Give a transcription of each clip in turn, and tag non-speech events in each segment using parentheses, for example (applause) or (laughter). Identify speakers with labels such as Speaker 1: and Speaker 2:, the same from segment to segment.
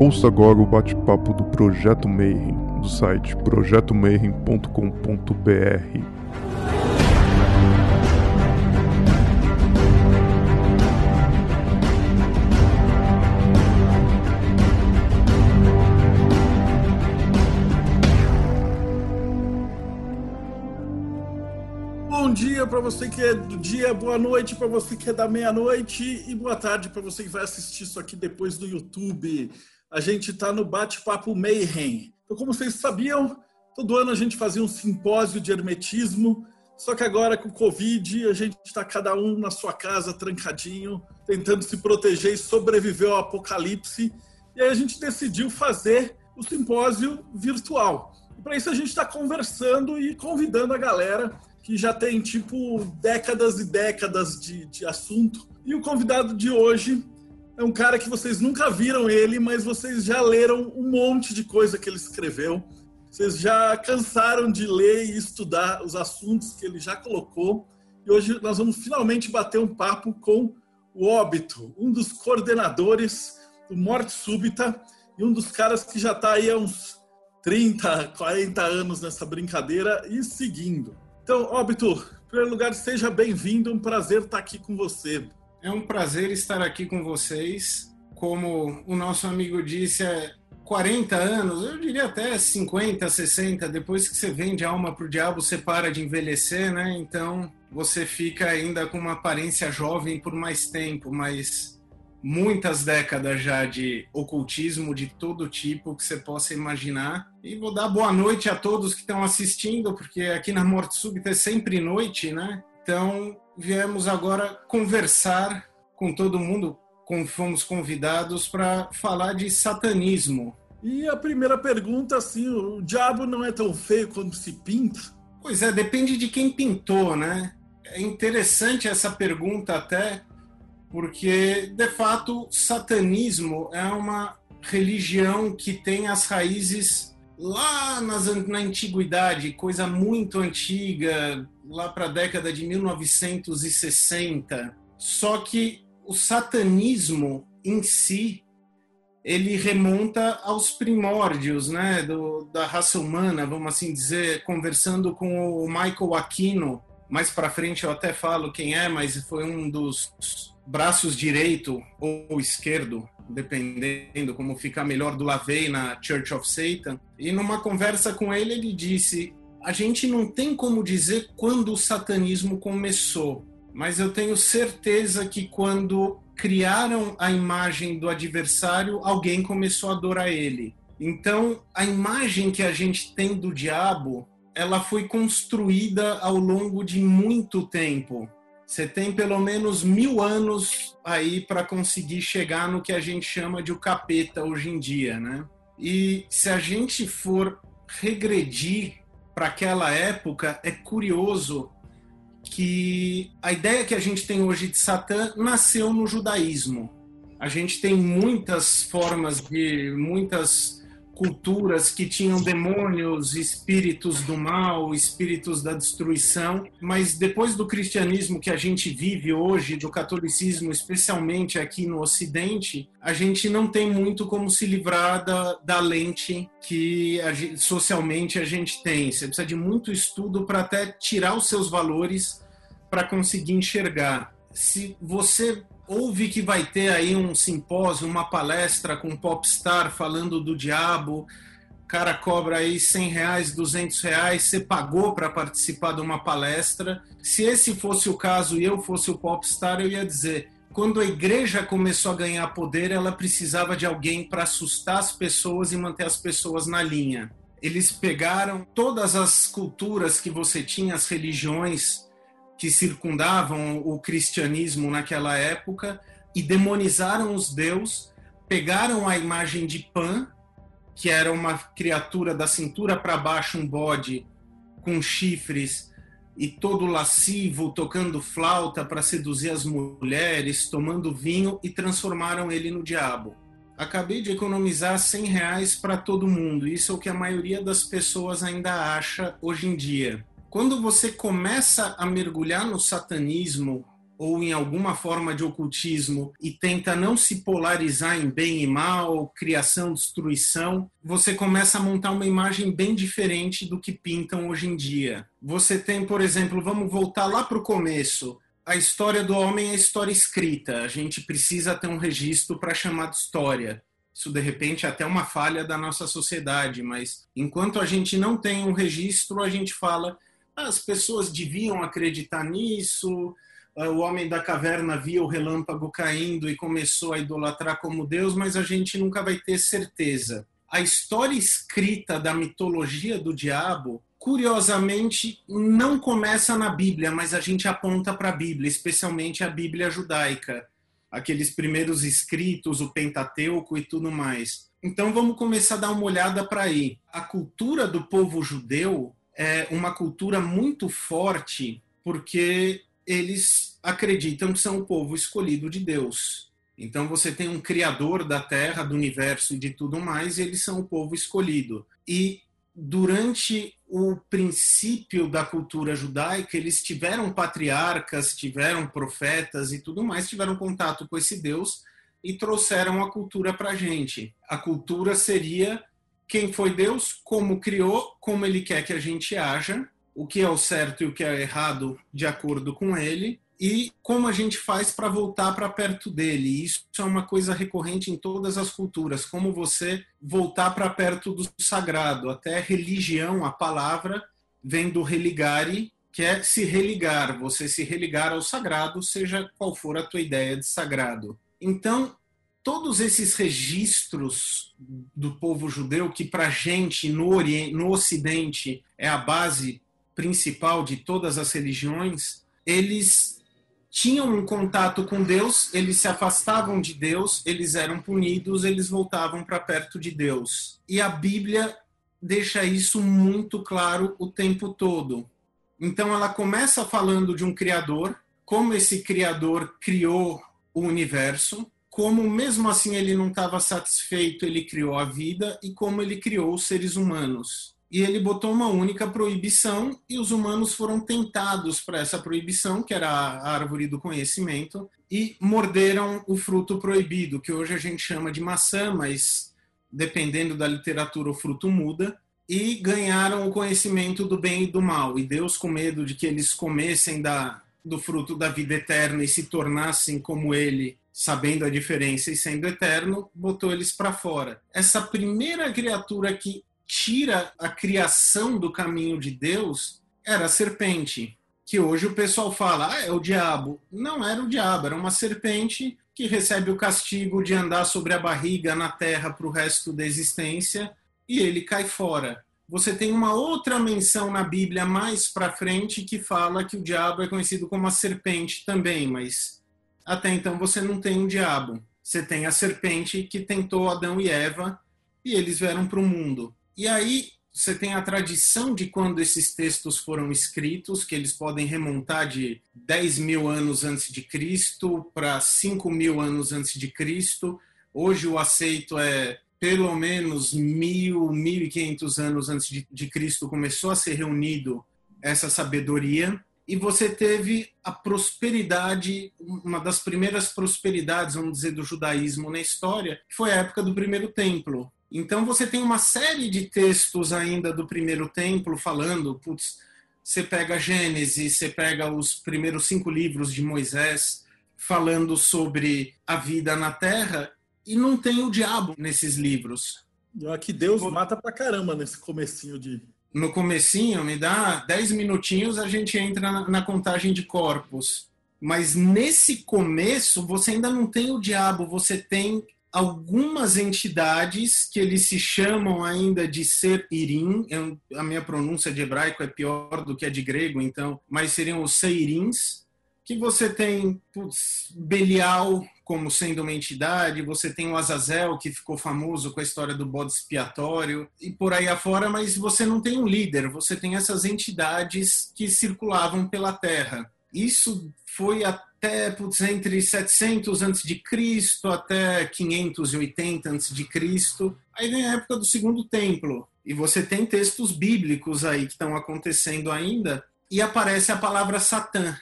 Speaker 1: Ouça agora o bate-papo do Projeto Mayhem, do site projetomayhem.com.br.
Speaker 2: Bom dia para você que é do dia, boa noite para você que é da meia-noite e boa tarde para você que vai assistir isso aqui depois do YouTube. A gente está no Bate-Papo Mayhem. Então, como vocês sabiam, todo ano a gente fazia um simpósio de hermetismo, só que agora com o Covid a gente está cada um na sua casa, trancadinho, tentando se proteger e sobreviver ao apocalipse. E aí a gente decidiu fazer o simpósio virtual. E para isso a gente está conversando e convidando a galera que já tem tipo décadas e décadas de, de assunto. E o convidado de hoje é um cara que vocês nunca viram ele, mas vocês já leram um monte de coisa que ele escreveu. Vocês já cansaram de ler e estudar os assuntos que ele já colocou. E hoje nós vamos finalmente bater um papo com o Óbito, um dos coordenadores do Morte Súbita e um dos caras que já está aí há uns 30, 40 anos nessa brincadeira e seguindo. Então, Óbito, em primeiro lugar, seja bem-vindo, um prazer estar aqui com você.
Speaker 3: É um prazer estar aqui com vocês. Como o nosso amigo disse, é 40 anos, eu diria até 50, 60, depois que você vende a alma para o diabo, você para de envelhecer, né? Então você fica ainda com uma aparência jovem por mais tempo, mas muitas décadas já de ocultismo de todo tipo que você possa imaginar. E vou dar boa noite a todos que estão assistindo, porque aqui na Morte Súbita é sempre noite, né? Então, viemos agora conversar com todo mundo, como fomos convidados para falar de satanismo.
Speaker 2: E a primeira pergunta, assim, o diabo não é tão feio quando se pinta?
Speaker 3: Pois é, depende de quem pintou, né? É interessante essa pergunta até, porque de fato satanismo é uma religião que tem as raízes lá nas, na antiguidade, coisa muito antiga, lá para a década de 1960. Só que o satanismo em si ele remonta aos primórdios, né, do, da raça humana, vamos assim dizer, conversando com o Michael Aquino, mais para frente eu até falo quem é, mas foi um dos braços direito ou esquerdo, dependendo como ficar melhor, do Lavey na Church of Satan. E numa conversa com ele, ele disse: A gente não tem como dizer quando o satanismo começou, mas eu tenho certeza que quando criaram a imagem do adversário, alguém começou a adorar ele. Então, a imagem que a gente tem do diabo, ela foi construída ao longo de muito tempo você tem pelo menos mil anos aí para conseguir chegar no que a gente chama de o capeta hoje em dia, né? E se a gente for regredir para aquela época, é curioso que a ideia que a gente tem hoje de Satã nasceu no judaísmo. A gente tem muitas formas de muitas culturas que tinham demônios, espíritos do mal, espíritos da destruição, mas depois do cristianismo que a gente vive hoje, do catolicismo, especialmente aqui no Ocidente, a gente não tem muito como se livrar da, da lente que a gente, socialmente a gente tem. Você precisa de muito estudo para até tirar os seus valores para conseguir enxergar. Se você ouve que vai ter aí um simpósio, uma palestra com um popstar falando do diabo, o cara cobra aí 100 reais, 200 reais, você pagou para participar de uma palestra. Se esse fosse o caso e eu fosse o popstar, eu ia dizer, quando a igreja começou a ganhar poder, ela precisava de alguém para assustar as pessoas e manter as pessoas na linha. Eles pegaram todas as culturas que você tinha, as religiões, que circundavam o cristianismo naquela época e demonizaram os deuses, pegaram a imagem de Pan, que era uma criatura da cintura para baixo, um bode com chifres e todo lascivo, tocando flauta para seduzir as mulheres, tomando vinho e transformaram ele no diabo. Acabei de economizar 100 reais para todo mundo. Isso é o que a maioria das pessoas ainda acha hoje em dia quando você começa a mergulhar no satanismo ou em alguma forma de ocultismo e tenta não se polarizar em bem e mal, criação, destruição, você começa a montar uma imagem bem diferente do que pintam hoje em dia. Você tem, por exemplo, vamos voltar lá para o começo. A história do homem é história escrita. A gente precisa ter um registro para chamar de história. Isso, de repente, é até uma falha da nossa sociedade, mas enquanto a gente não tem um registro, a gente fala as pessoas deviam acreditar nisso, ah, o homem da caverna via o relâmpago caindo e começou a idolatrar como Deus, mas a gente nunca vai ter certeza. A história escrita da mitologia do diabo, curiosamente, não começa na Bíblia, mas a gente aponta para a Bíblia, especialmente a Bíblia judaica, aqueles primeiros escritos, o Pentateuco e tudo mais. Então vamos começar a dar uma olhada para aí. A cultura do povo judeu é uma cultura muito forte porque eles acreditam que são o povo escolhido de Deus. Então você tem um criador da terra, do universo e de tudo mais, e eles são o povo escolhido. E durante o princípio da cultura judaica, eles tiveram patriarcas, tiveram profetas e tudo mais, tiveram contato com esse Deus e trouxeram a cultura para a gente. A cultura seria quem foi Deus, como criou, como ele quer que a gente haja, o que é o certo e o que é o errado de acordo com ele e como a gente faz para voltar para perto dele. Isso é uma coisa recorrente em todas as culturas, como você voltar para perto do sagrado. Até religião, a palavra vem do religare, que é se religar, você se religar ao sagrado, seja qual for a tua ideia de sagrado. Então, todos esses registros do povo judeu, que para a gente no, Oriente, no Ocidente é a base principal de todas as religiões, eles tinham um contato com Deus, eles se afastavam de Deus, eles eram punidos, eles voltavam para perto de Deus. E a Bíblia deixa isso muito claro o tempo todo. Então ela começa falando de um criador, como esse criador criou o universo, como mesmo assim ele não estava satisfeito, ele criou a vida e como ele criou os seres humanos e ele botou uma única proibição e os humanos foram tentados para essa proibição, que era a árvore do conhecimento, e morderam o fruto proibido, que hoje a gente chama de maçã, mas dependendo da literatura o fruto muda, e ganharam o conhecimento do bem e do mal. E Deus, com medo de que eles comessem da, do fruto da vida eterna e se tornassem como ele, sabendo a diferença e sendo eterno, botou eles para fora. Essa primeira criatura que tira a criação do caminho de Deus era a serpente, que hoje o pessoal fala, ah, é o diabo. Não era o diabo, era uma serpente que recebe o castigo de andar sobre a barriga na terra para o resto da existência e ele cai fora. Você tem uma outra menção na Bíblia mais para frente que fala que o diabo é conhecido como a serpente também, mas até então você não tem um diabo. Você tem a serpente que tentou Adão e Eva e eles vieram para o mundo. E aí você tem a tradição de quando esses textos foram escritos, que eles podem remontar de 10 mil anos antes de Cristo para 5 mil anos antes de Cristo. Hoje o aceito é pelo menos mil, mil e quinhentos anos antes de, de Cristo começou a ser reunido essa sabedoria e você teve a prosperidade, uma das primeiras prosperidades, vamos dizer, do judaísmo na história, que foi a época do primeiro templo, então você tem uma série de textos ainda do primeiro templo falando, putz, você pega Gênesis, você pega os primeiros cinco livros de Moisés falando sobre a vida na Terra e não tem o diabo nesses livros.
Speaker 2: Que Deus mata pra caramba nesse comecinho de
Speaker 3: no comecinho, me dá 10 minutinhos, a gente entra na, na, contagem de corpos. Mas nesse começo, você ainda não tem o diabo, você tem algumas entidades que eles se chamam ainda de ser Irim, eu, a minha pronúncia de hebraico é pior do que a de grego, então, mas seriam os Seirins, que você tem putz, Belial como sendo uma entidade, você tem o Azazel, que ficou famoso com a história do bode expiatório, e por aí afora, mas você não tem um líder, você tem essas entidades que circulavam pela terra. Isso foi até putz, entre 700 a.C. até 580 a.C. Aí vem a época do Segundo Templo. E você tem textos bíblicos aí que estão acontecendo ainda. E aparece a palavra Satã.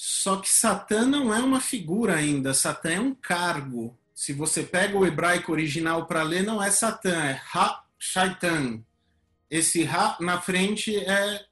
Speaker 3: Só que Satã não é uma figura ainda, Satã é um cargo. Se você pega o hebraico original para ler, não é Satã, é Ha-Shaitan. Esse Ha na frente é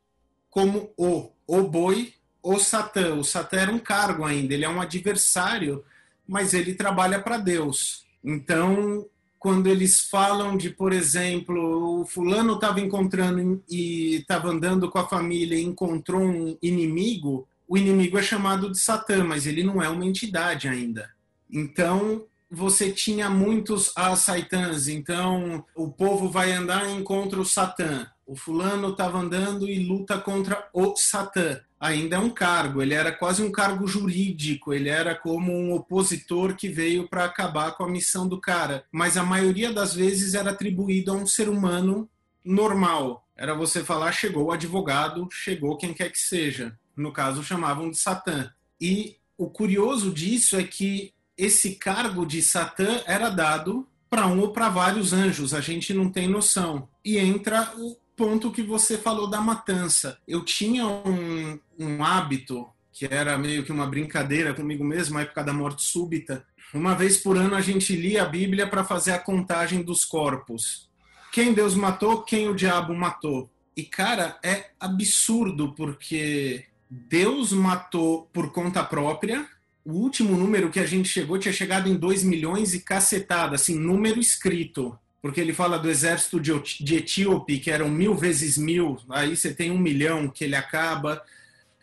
Speaker 3: como o, o boi, o Satã. O Satã era um cargo ainda, ele é um adversário, mas ele trabalha para Deus. Então, quando eles falam de, por exemplo, o fulano estava encontrando e estava andando com a família e encontrou um inimigo, o inimigo é chamado de Satã, mas ele não é uma entidade ainda. Então, você tinha muitos Saitãs, então o povo vai andar e encontra o Satã. O fulano estava andando e luta contra o Satã. Ainda é um cargo, ele era quase um cargo jurídico, ele era como um opositor que veio para acabar com a missão do cara. Mas a maioria das vezes era atribuído a um ser humano normal. Era você falar, chegou o advogado, chegou quem quer que seja. No caso, chamavam de Satã. E o curioso disso é que esse cargo de Satã era dado para um ou para vários anjos, a gente não tem noção. E entra o ponto que você falou da matança. Eu tinha um, um hábito que era meio que uma brincadeira comigo mesmo, na época da morte súbita. Uma vez por ano a gente lia a Bíblia para fazer a contagem dos corpos. Quem Deus matou, quem o diabo matou. E cara, é absurdo porque Deus matou por conta própria. O último número que a gente chegou tinha chegado em 2 milhões e cacetada, assim, número escrito porque ele fala do exército de, Etíope, que eram mil vezes mil, aí você tem um milhão que ele acaba,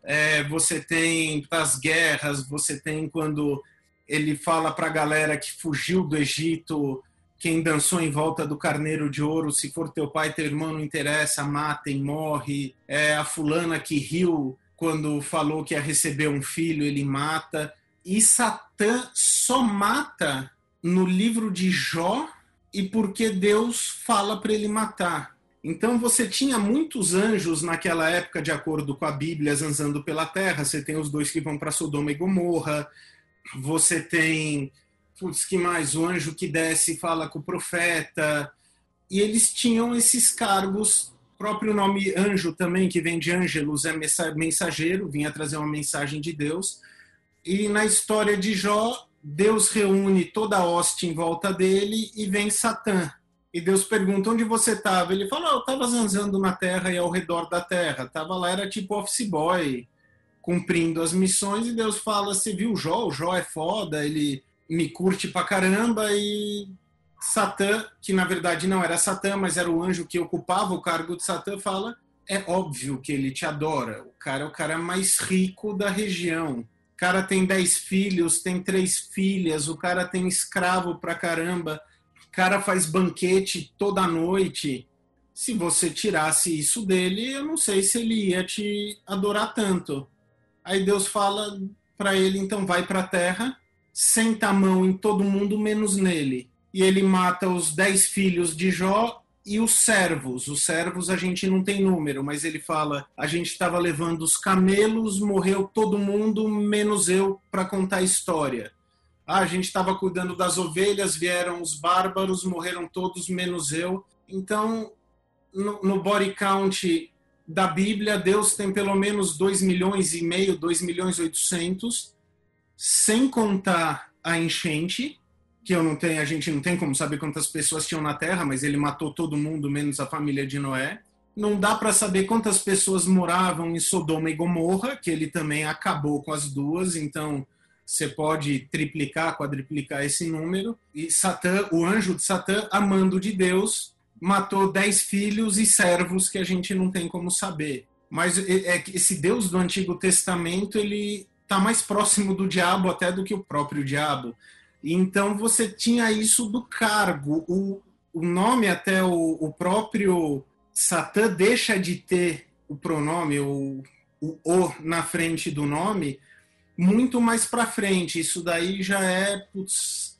Speaker 3: é, você tem as guerras, você tem quando ele fala para a galera que fugiu do Egito, quem dançou em volta do carneiro de ouro, se for teu pai, teu irmão, não interessa, matem, morre. É a fulana que riu quando falou que ia receber um filho, ele mata. E Satã só mata no livro de Jó e porque Deus fala para ele matar. Então você tinha muitos anjos naquela época, de acordo com a Bíblia, zanzando pela terra. Você tem os dois que vão para Sodoma e Gomorra. Você tem, putz, que mais? O anjo que desce e fala com o profeta. E eles tinham esses cargos. Próprio nome anjo também, que vem de ângelos, é mensageiro, vinha trazer uma mensagem de Deus. E na história de Jó, Deus reúne toda a hoste em volta dele e vem Satã. E Deus pergunta onde você estava. Ele fala: oh, eu estava zanzando na terra e ao redor da terra. Tava lá, era tipo office boy, cumprindo as missões. E Deus fala: você viu Jó? O Jó é foda, ele me curte pra caramba. E Satã, que na verdade não era Satã, mas era o anjo que ocupava o cargo de Satã, fala: é óbvio que ele te adora. O cara é o cara mais rico da região cara tem dez filhos, tem três filhas, o cara tem escravo pra caramba, o cara faz banquete toda noite. Se você tirasse isso dele, eu não sei se ele ia te adorar tanto. Aí Deus fala para ele, então vai para a terra, senta a mão em todo mundo menos nele. E ele mata os dez filhos de Jó e os servos. Os servos a gente não tem número, mas ele fala: a gente estava levando os camelos, morreu todo mundo, menos eu, para contar a história. Ah, a gente estava cuidando das ovelhas, vieram os bárbaros, morreram todos, menos eu. Então, no, no body count da Bíblia, Deus tem pelo menos 2 milhões e meio, 2 milhões e 800, sem contar a enchente, que eu não tenho, a gente não tem como saber quantas pessoas tinham na Terra, mas ele matou todo mundo menos a família de Noé. Não dá para saber quantas pessoas moravam em Sodoma e Gomorra, que ele também acabou com as duas, então você pode triplicar, quadriplicar esse número. E Satã, o anjo de Satã, amando de Deus, matou dez filhos e servos que a gente não tem como saber. Mas é, é esse Deus do Antigo Testamento, ele está mais próximo do diabo até do que o próprio diabo. Então você tinha isso do cargo. O, o nome, até o, o próprio Satã deixa de ter o pronome, o, o o na frente do nome, muito mais para frente. Isso daí já é putz,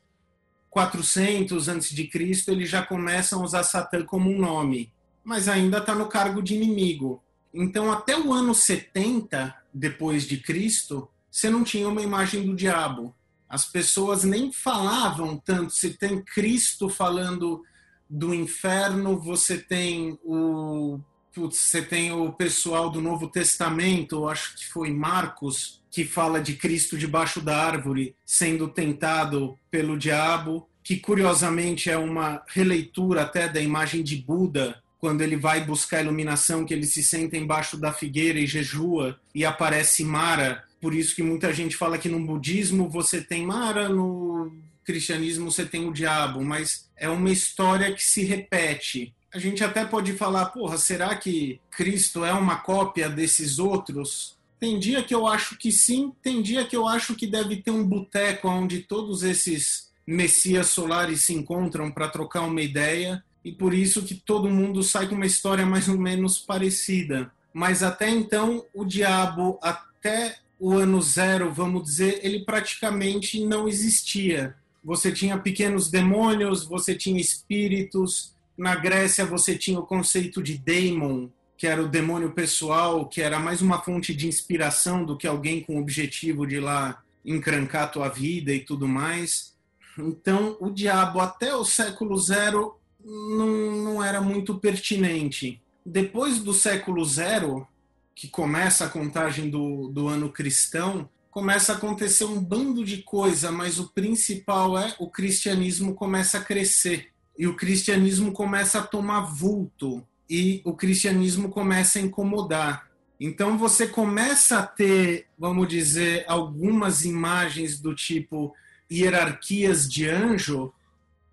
Speaker 3: 400 antes de Cristo, eles já começam a usar Satã como um nome, mas ainda está no cargo de inimigo. Então, até o ano 70 depois de Cristo, você não tinha uma imagem do diabo as pessoas nem falavam tanto. Se tem Cristo falando do inferno, você tem o putz, você tem o pessoal do Novo Testamento, acho que foi Marcos, que fala de Cristo debaixo da árvore sendo tentado pelo diabo, que curiosamente é uma releitura até da imagem de Buda, quando ele vai buscar iluminação, que ele se senta embaixo da figueira e jejua e aparece Mara. Por isso que muita gente fala que no budismo você tem Mara, no cristianismo você tem o diabo, mas é uma história que se repete a gente até pode falar, porra, será que Cristo é uma cópia desses outros? Tem dia que eu acho que sim, tem dia que eu acho que deve ter um boteco onde todos esses messias solares se encontram para trocar uma ideia e por isso que todo mundo sai com uma história mais ou menos parecida. Mas até então, o diabo, até o ano zero, vamos dizer, ele praticamente não existia. Você tinha pequenos demônios, você tinha espíritos, na Grécia você tinha o conceito de daemon, que era o demônio pessoal, que era mais uma fonte de inspiração do que alguém com o objetivo de ir lá encrancar a tua vida e tudo mais. Então, o diabo até o século zero não, não era muito pertinente. Depois do século zero, que começa a contagem do, do ano cristão, começa a acontecer um bando de coisa, mas o principal é o cristianismo começa a crescer e o cristianismo começa a tomar vulto e o cristianismo começa a incomodar. Então você começa a ter, vamos dizer, algumas imagens do tipo hierarquias de anjo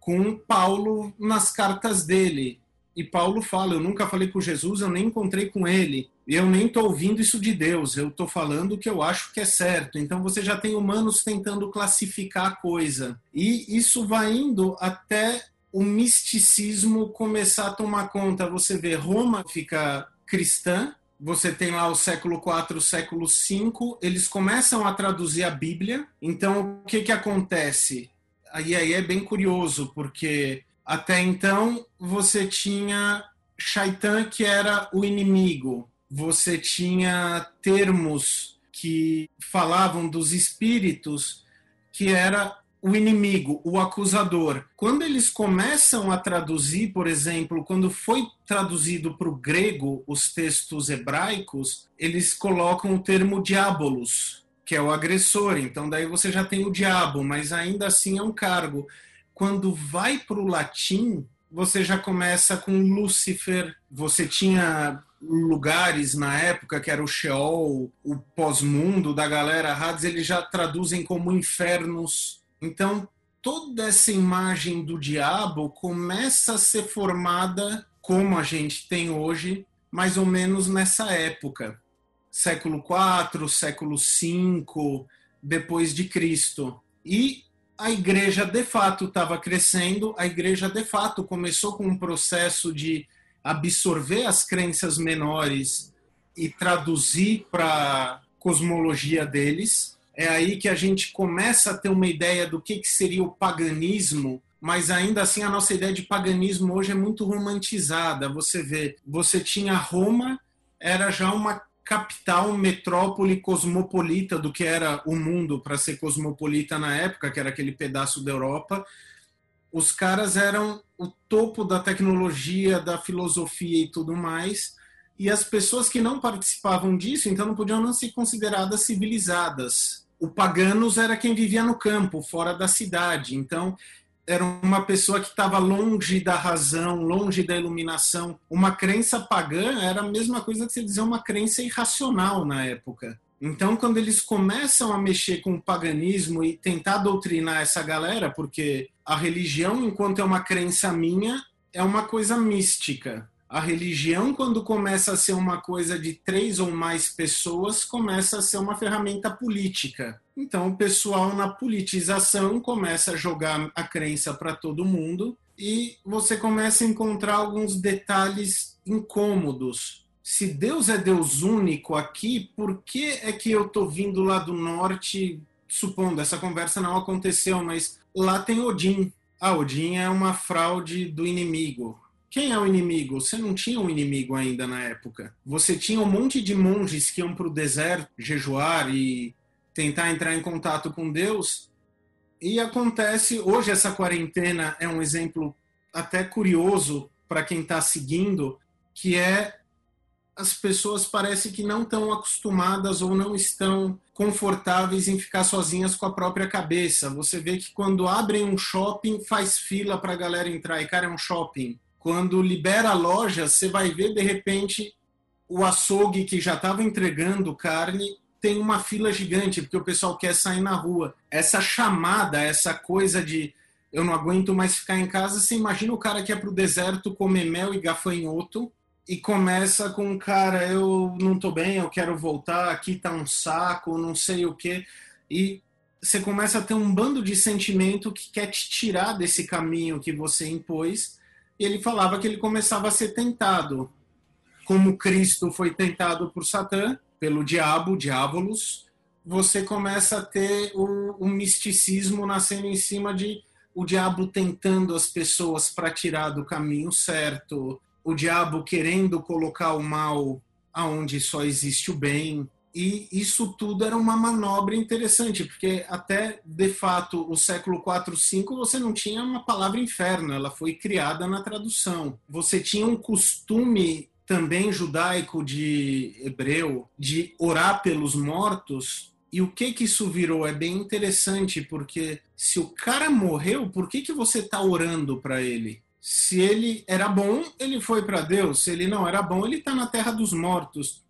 Speaker 3: com Paulo nas cartas dele. E Paulo fala: Eu nunca falei com Jesus, eu nem encontrei com ele. E eu nem estou ouvindo isso de Deus, eu estou falando o que eu acho que é certo. Então você já tem humanos tentando classificar a coisa. E isso vai indo até o misticismo começar a tomar conta. Você vê Roma fica cristã, você tem lá o século IV, século V, eles começam a traduzir a Bíblia. Então, o que, que acontece? Aí, aí é bem curioso, porque até então você tinha Shaitan, que era o inimigo, você tinha termos que falavam dos espíritos, que era o inimigo, o acusador. Quando eles começam a traduzir, por exemplo, quando foi traduzido para o grego os textos hebraicos, eles colocam o termo diabolos, que é o agressor. Então, daí você já tem o diabo, mas ainda assim é um cargo. Quando vai para o latim, você já começa com Lúcifer. Você tinha lugares na época que era o Sheol, o pós-mundo da galera Hades, eles já traduzem como infernos então, toda essa imagem do diabo começa a ser formada como a gente tem hoje, mais ou menos nessa época, século IV, século V depois de Cristo. E a igreja de fato estava crescendo, a igreja de fato começou com um processo de absorver as crenças menores e traduzir para cosmologia deles é aí que a gente começa a ter uma ideia do que, que seria o paganismo, mas ainda assim a nossa ideia de paganismo hoje é muito romantizada. Você vê, você tinha Roma, era já uma capital, metrópole cosmopolita do que era o mundo para ser cosmopolita na época, que era aquele pedaço da Europa. Os caras eram o topo da tecnologia, da filosofia e tudo mais. E as pessoas que não participavam disso, então não podiam não ser consideradas civilizadas o paganos era quem vivia no campo, fora da cidade. Então, era uma pessoa que estava longe da razão, longe da iluminação. Uma crença pagã era a mesma coisa que você dizer uma crença irracional na época. Então, quando eles começam a mexer com o paganismo e tentar doutrinar essa galera, porque a religião, enquanto é uma crença minha, é uma coisa mística. A religião, quando começa a ser uma coisa de três ou mais pessoas, começa a ser uma ferramenta política. Então, o pessoal na politização começa a jogar a crença para todo mundo e você começa a encontrar alguns detalhes incômodos. Se Deus é Deus único aqui, por que é que eu estou vindo lá do norte? Supondo, essa conversa não aconteceu, mas lá tem Odin. Ah, Odin é uma fraude do inimigo quem é o inimigo? Você não tinha um inimigo ainda na época. Você tinha um monte de monges que iam para o deserto jejuar e tentar entrar em contato com Deus. E acontece, hoje essa quarentena é um exemplo até curioso para quem está seguindo, que é as pessoas parece que não estão acostumadas ou não estão confortáveis em ficar sozinhas com a própria cabeça. Você vê que quando abrem um shopping, faz fila para a galera entrar, e cara, é um shopping. Quando libera a loja, você vai ver de repente o açougue que já estava entregando carne tem uma fila gigante, porque o pessoal quer sair na rua. Essa chamada, essa coisa de eu não aguento mais ficar em casa, você imagina o cara que é pro deserto comer mel e gafanhoto e começa com, cara, eu não tô bem, eu quero voltar, aqui tá um saco, não sei o quê. E você começa a ter um bando de sentimento que quer te tirar desse caminho que você impôs. Ele falava que ele começava a ser tentado. Como Cristo foi tentado por Satã, pelo diabo, diabolos, você começa a ter o misticismo nascendo em cima de o diabo tentando as pessoas para tirar do caminho certo, o diabo querendo colocar o mal aonde só existe o bem. E isso tudo era uma manobra interessante, porque até de fato o século 4, 5 você não tinha uma palavra inferno, ela foi criada na tradução. Você tinha um costume também judaico de hebreu de orar pelos mortos. E o que que isso virou é bem interessante, porque se o cara morreu, por que que você está orando para ele? Se ele era bom, ele foi para Deus. Se ele não era bom, ele está na terra dos mortos.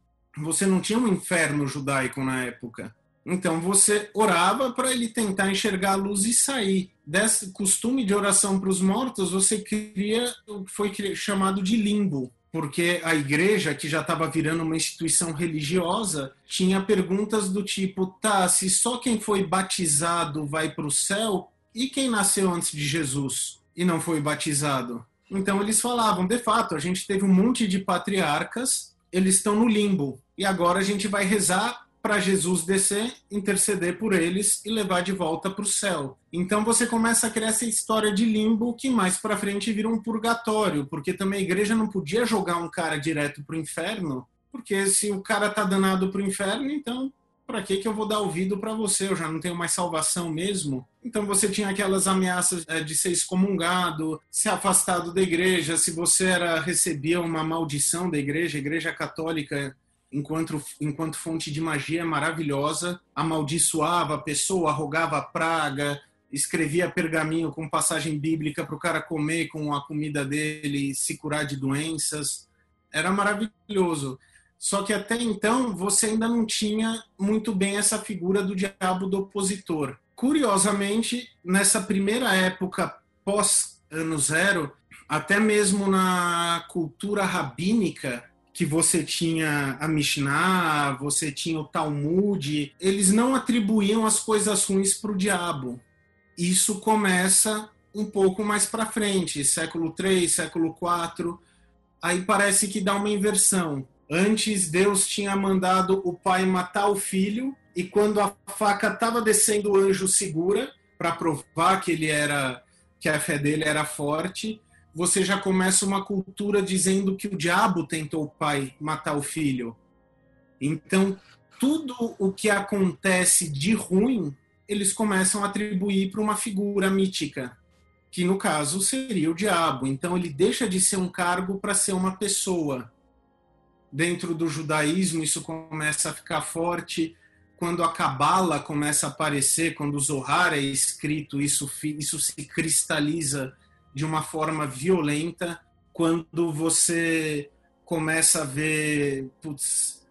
Speaker 3: Você não tinha um inferno judaico na época. Então você orava para ele tentar enxergar a luz e sair. Desse costume de oração para os mortos, você cria o que foi chamado de limbo porque a igreja, que já estava virando uma instituição religiosa, tinha perguntas do tipo: tá, se só quem foi batizado vai para o céu, e quem nasceu antes de Jesus e não foi batizado? Então eles falavam: de fato, a gente teve um monte de patriarcas, eles estão no limbo, e agora a gente vai rezar para Jesus descer, interceder por eles e levar de volta para o céu. Então você começa a criar essa história de limbo que mais para frente vira um purgatório, porque também a igreja não podia jogar um cara direto para o inferno, porque se o cara tá danado para o inferno, então para que que eu vou dar ouvido para você? Eu já não tenho mais salvação mesmo. Então você tinha aquelas ameaças é, de ser excomungado, ser afastado da igreja, se você era recebia uma maldição da igreja, a igreja católica enquanto, enquanto fonte de magia maravilhosa, amaldiçoava a pessoa, arrogava praga, escrevia pergaminho com passagem bíblica para o cara comer com a comida dele, se curar de doenças. Era maravilhoso. Só que até então você ainda não tinha muito bem essa figura do diabo do opositor. Curiosamente, nessa primeira época pós ano zero, até mesmo na cultura rabínica, que você tinha a Mishnah, você tinha o Talmud, eles não atribuíam as coisas ruins para o diabo. Isso começa um pouco mais para frente, século 3, século 4. Aí parece que dá uma inversão. Antes Deus tinha mandado o pai matar o filho e quando a faca estava descendo o anjo segura para provar que ele era que a fé dele era forte, você já começa uma cultura dizendo que o diabo tentou o pai matar o filho. Então, tudo o que acontece de ruim, eles começam a atribuir para uma figura mítica, que no caso seria o diabo. Então, ele deixa de ser um cargo para ser uma pessoa. Dentro do judaísmo, isso começa a ficar forte. Quando a Cabala começa a aparecer, quando o Zohar é escrito, isso, isso se cristaliza de uma forma violenta quando você começa a ver putz,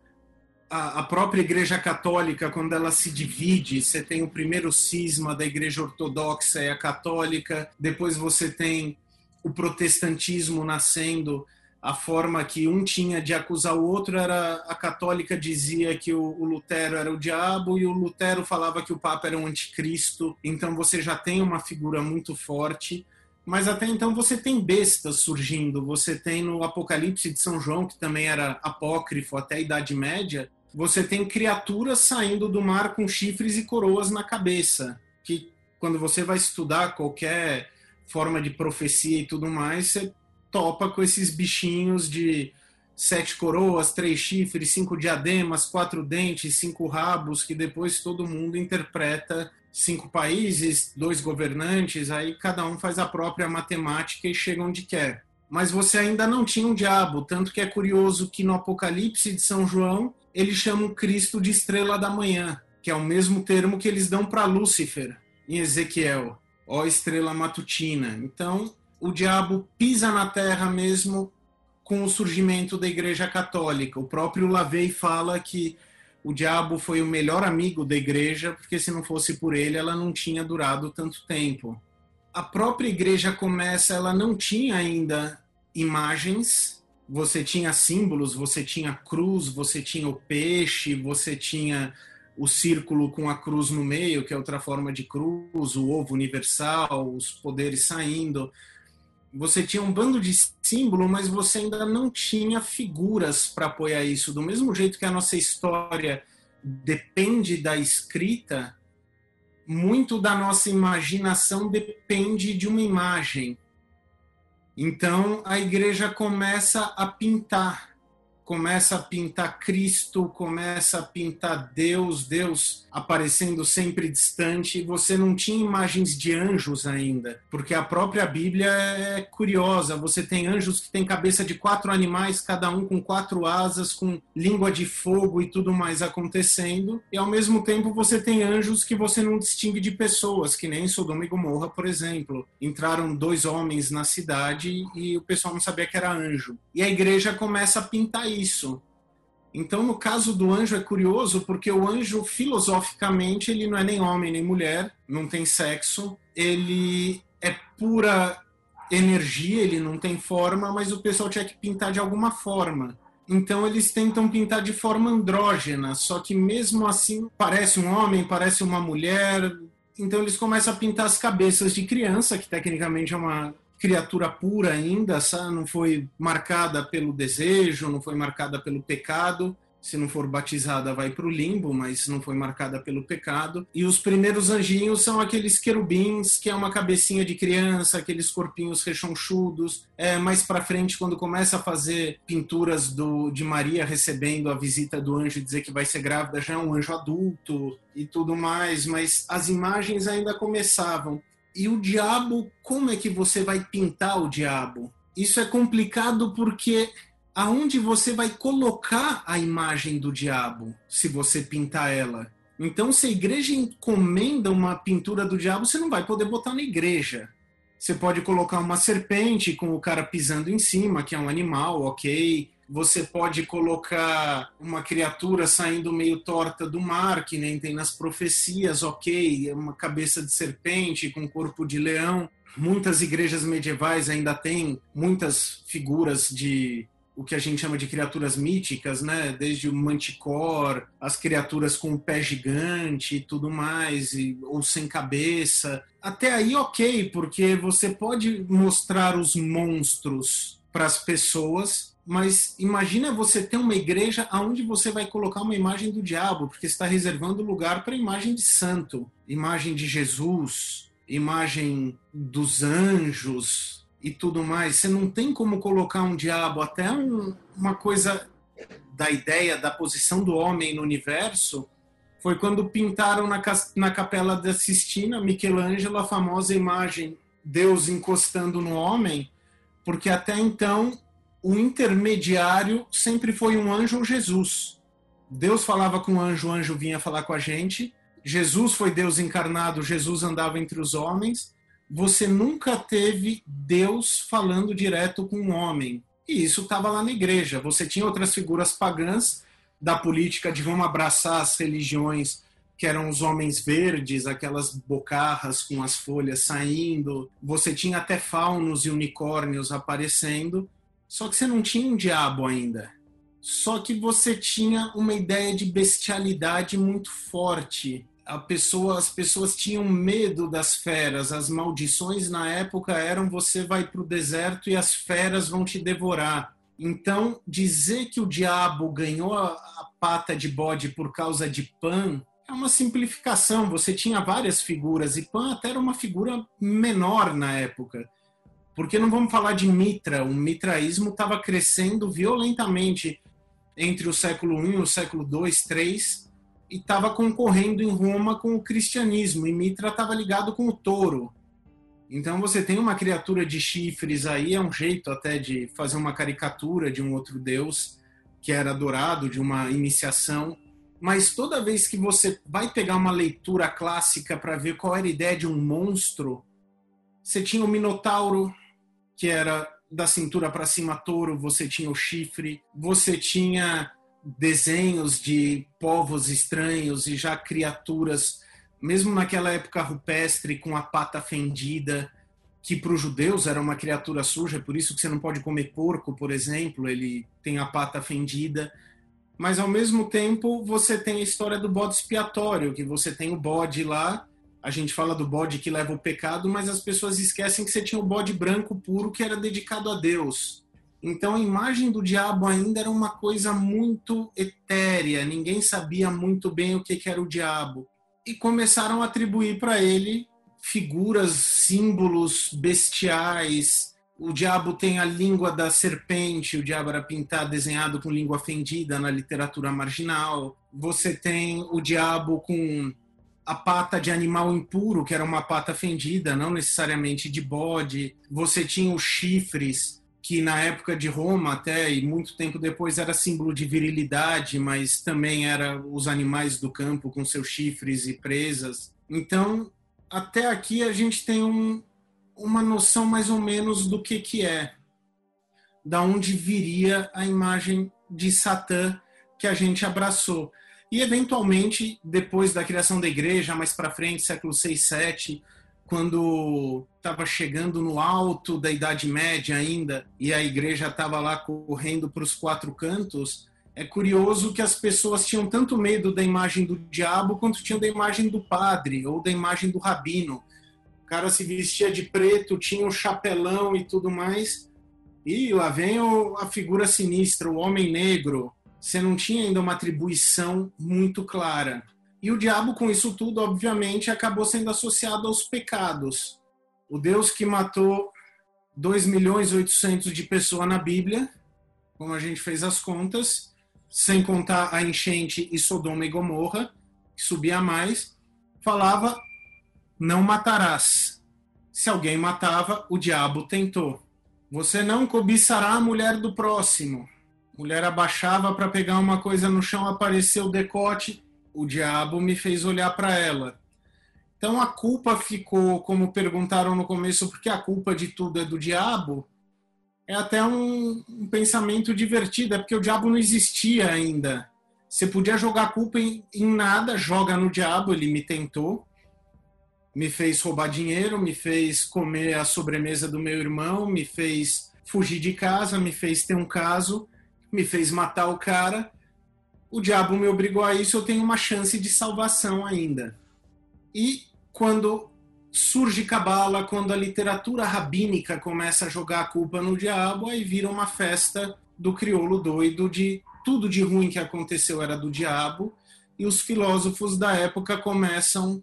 Speaker 3: a, a, própria Igreja Católica, quando ela se divide, você tem o primeiro cisma da Igreja Ortodoxa e a Católica, depois você tem o protestantismo nascendo, a forma que um tinha de acusar o outro era a católica dizia que o, o, Lutero era o diabo e o Lutero falava que o Papa era um anticristo. Então você já tem uma figura muito forte mas até então você tem bestas surgindo. Você tem no Apocalipse de São João, que também era apócrifo até a Idade Média, você tem criaturas saindo do mar com chifres e coroas na cabeça. Que quando você vai estudar qualquer forma de profecia e tudo mais, você topa com esses bichinhos de sete coroas, três chifres, cinco diademas, quatro dentes, cinco rabos, que depois todo mundo interpreta cinco países, dois governantes, aí cada um faz a própria matemática e chega onde quer. mas você ainda não tinha um diabo. Tanto que é curioso que no Apocalipse de São João, eles chamam Cristo de estrela da manhã, que é o mesmo termo que eles dão para Lúcifer em Ezequiel, ó estrela matutina. Então, o diabo pisa na terra mesmo com o surgimento da Igreja Católica. O próprio Lavey fala que o diabo foi o melhor amigo da igreja, porque se não fosse por ele, ela não tinha durado tanto tempo. A própria igreja começa, ela não tinha ainda imagens, você tinha símbolos, você tinha cruz, você tinha o peixe, você tinha o círculo com a cruz no meio, que é outra forma de cruz, o ovo universal, os poderes saindo. Você tinha um bando de símbolo, mas você ainda não tinha figuras para apoiar isso. Do mesmo jeito que a nossa história depende da escrita, muito da nossa imaginação depende de uma imagem. Então a igreja começa a pintar começa a pintar Cristo, começa a pintar Deus, Deus aparecendo sempre distante, você não tinha imagens de anjos ainda, porque a própria Bíblia é curiosa. Você tem anjos que têm cabeça de quatro animais, cada um com quatro asas, com língua de fogo e tudo mais acontecendo, e ao mesmo tempo você tem anjos que você não distingue de pessoas, que nem Sodoma e Gomorra, por exemplo. Entraram dois homens na cidade e o pessoal não sabia que era anjo. E a igreja começa a pintar isso isso. Então, no caso do anjo é curioso porque o anjo filosoficamente ele não é nem homem nem mulher, não tem sexo, ele é pura energia, ele não tem forma, mas o pessoal tinha que pintar de alguma forma. Então eles tentam pintar de forma andrógena, só que mesmo assim parece um homem, parece uma mulher. Então eles começam a pintar as cabeças de criança, que tecnicamente é uma criatura pura ainda, sabe? não foi marcada pelo desejo, não foi marcada pelo pecado. Se não for batizada, vai para o limbo, mas não foi marcada pelo pecado. E os primeiros anjinhos são aqueles querubins, que é uma cabecinha de criança, aqueles corpinhos rechonchudos. É, mais para frente, quando começa a fazer pinturas do, de Maria recebendo a visita do anjo e dizer que vai ser grávida, já é um anjo adulto e tudo mais. Mas as imagens ainda começavam. E o diabo, como é que você vai pintar o diabo? Isso é complicado porque aonde você vai colocar a imagem do diabo se você pintar ela? Então, se a igreja encomenda uma pintura do diabo, você não vai poder botar na igreja. Você pode colocar uma serpente com o cara pisando em cima, que é um animal, ok você pode colocar uma criatura saindo meio torta do mar, que nem tem nas profecias, ok, uma cabeça de serpente com corpo de leão. Muitas igrejas medievais ainda têm muitas figuras de o que a gente chama de criaturas míticas, né? Desde o manticor, as criaturas com o pé gigante e tudo mais, e, ou sem cabeça. Até aí, ok, porque você pode mostrar os monstros para as pessoas mas imagina você ter uma igreja onde você vai colocar uma imagem do diabo, porque está reservando lugar para imagem de santo, imagem de Jesus, imagem dos anjos e tudo mais. Você não tem como colocar um diabo, até um, uma coisa da ideia da posição do homem no universo, foi quando pintaram na, na Capela da Sistina, Michelangelo, a famosa imagem Deus encostando no homem, porque até então o intermediário sempre foi um anjo ou Jesus. Deus falava com o anjo, o anjo vinha falar com a gente. Jesus foi Deus encarnado, Jesus andava entre os homens. Você nunca teve Deus falando direto com um homem. E isso estava lá na igreja. Você tinha outras figuras pagãs da política de vamos abraçar as religiões que eram os homens verdes, aquelas bocarras com as folhas saindo. Você tinha até faunos e unicórnios aparecendo só que você não tinha um diabo ainda. Só que você tinha uma ideia de bestialidade muito forte. Pessoa, as pessoas tinham medo das feras. As maldições na época eram você vai para o deserto e as feras vão te devorar. Então, dizer que o diabo ganhou a, a pata de bode por causa de Pan é uma simplificação. Você tinha várias figuras e Pan até era uma figura menor na época. Porque não vamos falar de Mitra, o mitraísmo estava crescendo violentamente entre o século I e o século II, III, e estava concorrendo em Roma com o cristianismo, e Mitra estava ligado com o touro. Então você tem uma criatura de chifres aí, é um jeito até de fazer uma caricatura de um outro deus que era adorado, de uma iniciação. Mas toda vez que você vai pegar uma leitura clássica para ver qual era a ideia de um monstro, você tinha o Minotauro, que era da cintura para cima touro, você tinha o chifre, você tinha desenhos de povos estranhos e já criaturas, mesmo naquela época rupestre, com a pata fendida, que para os judeus era uma criatura suja, por isso que você não pode comer porco, por exemplo, ele tem a pata fendida. Mas ao mesmo tempo você tem a história do bode expiatório, que você tem o bode lá, a gente fala do bode que leva o pecado, mas as pessoas esquecem que você tinha o bode branco puro que era dedicado a Deus. Então a imagem do diabo ainda era uma coisa muito etérea, ninguém sabia muito bem o que era o diabo. E começaram a atribuir para ele figuras, símbolos bestiais. O diabo tem a língua da serpente, o diabo era pintado, desenhado com língua fendida na literatura marginal. Você tem o diabo com a pata de animal impuro, que era uma pata fendida, não necessariamente de bode. Você tinha os chifres, que na época de Roma até e muito tempo depois era símbolo de virilidade, mas também era os animais do campo com seus chifres e presas. Então, até aqui a gente tem um, uma noção mais ou menos do que que é, da onde viria a imagem de Satã que a gente abraçou. E eventualmente, depois da criação da igreja, mais para frente, século 6, 7, quando estava chegando no alto da Idade Média ainda e a igreja estava lá correndo para os quatro cantos, é curioso que as pessoas tinham tanto medo da imagem do diabo quanto tinham da imagem do padre ou da imagem do rabino. O cara se vestia de preto, tinha um chapelão e tudo mais. E lá vem a figura sinistra, o homem negro. Você não tinha ainda uma atribuição muito clara. E o diabo, com isso tudo, obviamente, acabou sendo associado aos pecados. O Deus que matou 2 milhões e 800 de pessoas na Bíblia, como a gente fez as contas, sem contar a enchente e Sodoma e Gomorra, que subia mais, falava: não matarás. Se alguém matava, o diabo tentou. Você não cobiçará a mulher do próximo. Mulher abaixava para pegar uma coisa no chão, apareceu o decote, o diabo me fez olhar para ela. Então a culpa ficou, como perguntaram no começo, porque a culpa de tudo é do diabo. É até um, um pensamento divertido, é porque o diabo não existia ainda. Você podia jogar culpa em, em nada, joga no diabo, ele me tentou, me fez roubar dinheiro, me fez comer a sobremesa do meu irmão, me fez fugir de casa, me fez ter um caso, me fez matar o cara o diabo me obrigou a isso, eu tenho uma chance de salvação ainda. E quando surge cabala, quando a literatura rabínica começa a jogar a culpa no diabo, aí vira uma festa do crioulo doido de tudo de ruim que aconteceu era do diabo, e os filósofos da época começam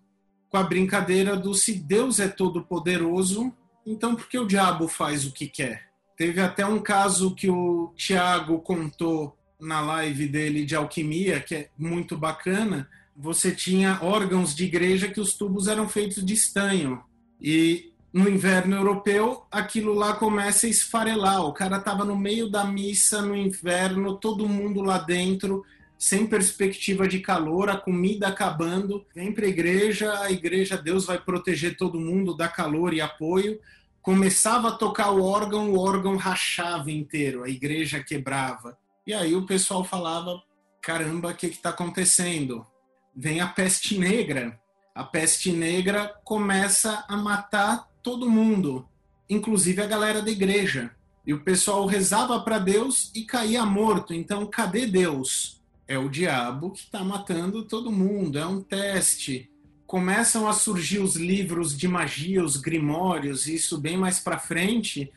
Speaker 3: com a brincadeira do se Deus é todo poderoso, então por que o diabo faz o que quer? Teve até um caso que o Tiago contou na live dele de alquimia, que é muito bacana, você tinha órgãos de igreja que os tubos eram feitos de estanho. E no inverno europeu, aquilo lá começa a esfarelar. O cara estava no meio da missa no inverno, todo mundo lá dentro, sem perspectiva de calor, a comida acabando. Vem para a igreja, a igreja, Deus vai proteger todo mundo, dá calor e apoio. Começava a tocar o órgão, o órgão rachava inteiro, a igreja quebrava. E aí o pessoal falava: caramba, o que está acontecendo? Vem a peste negra. A peste negra começa a matar todo mundo, inclusive a galera da igreja. E o pessoal rezava para Deus e caía morto. Então, cadê Deus? É o diabo que está matando todo mundo. É um teste. Começam a surgir os livros de magia, os grimórios, isso bem mais para frente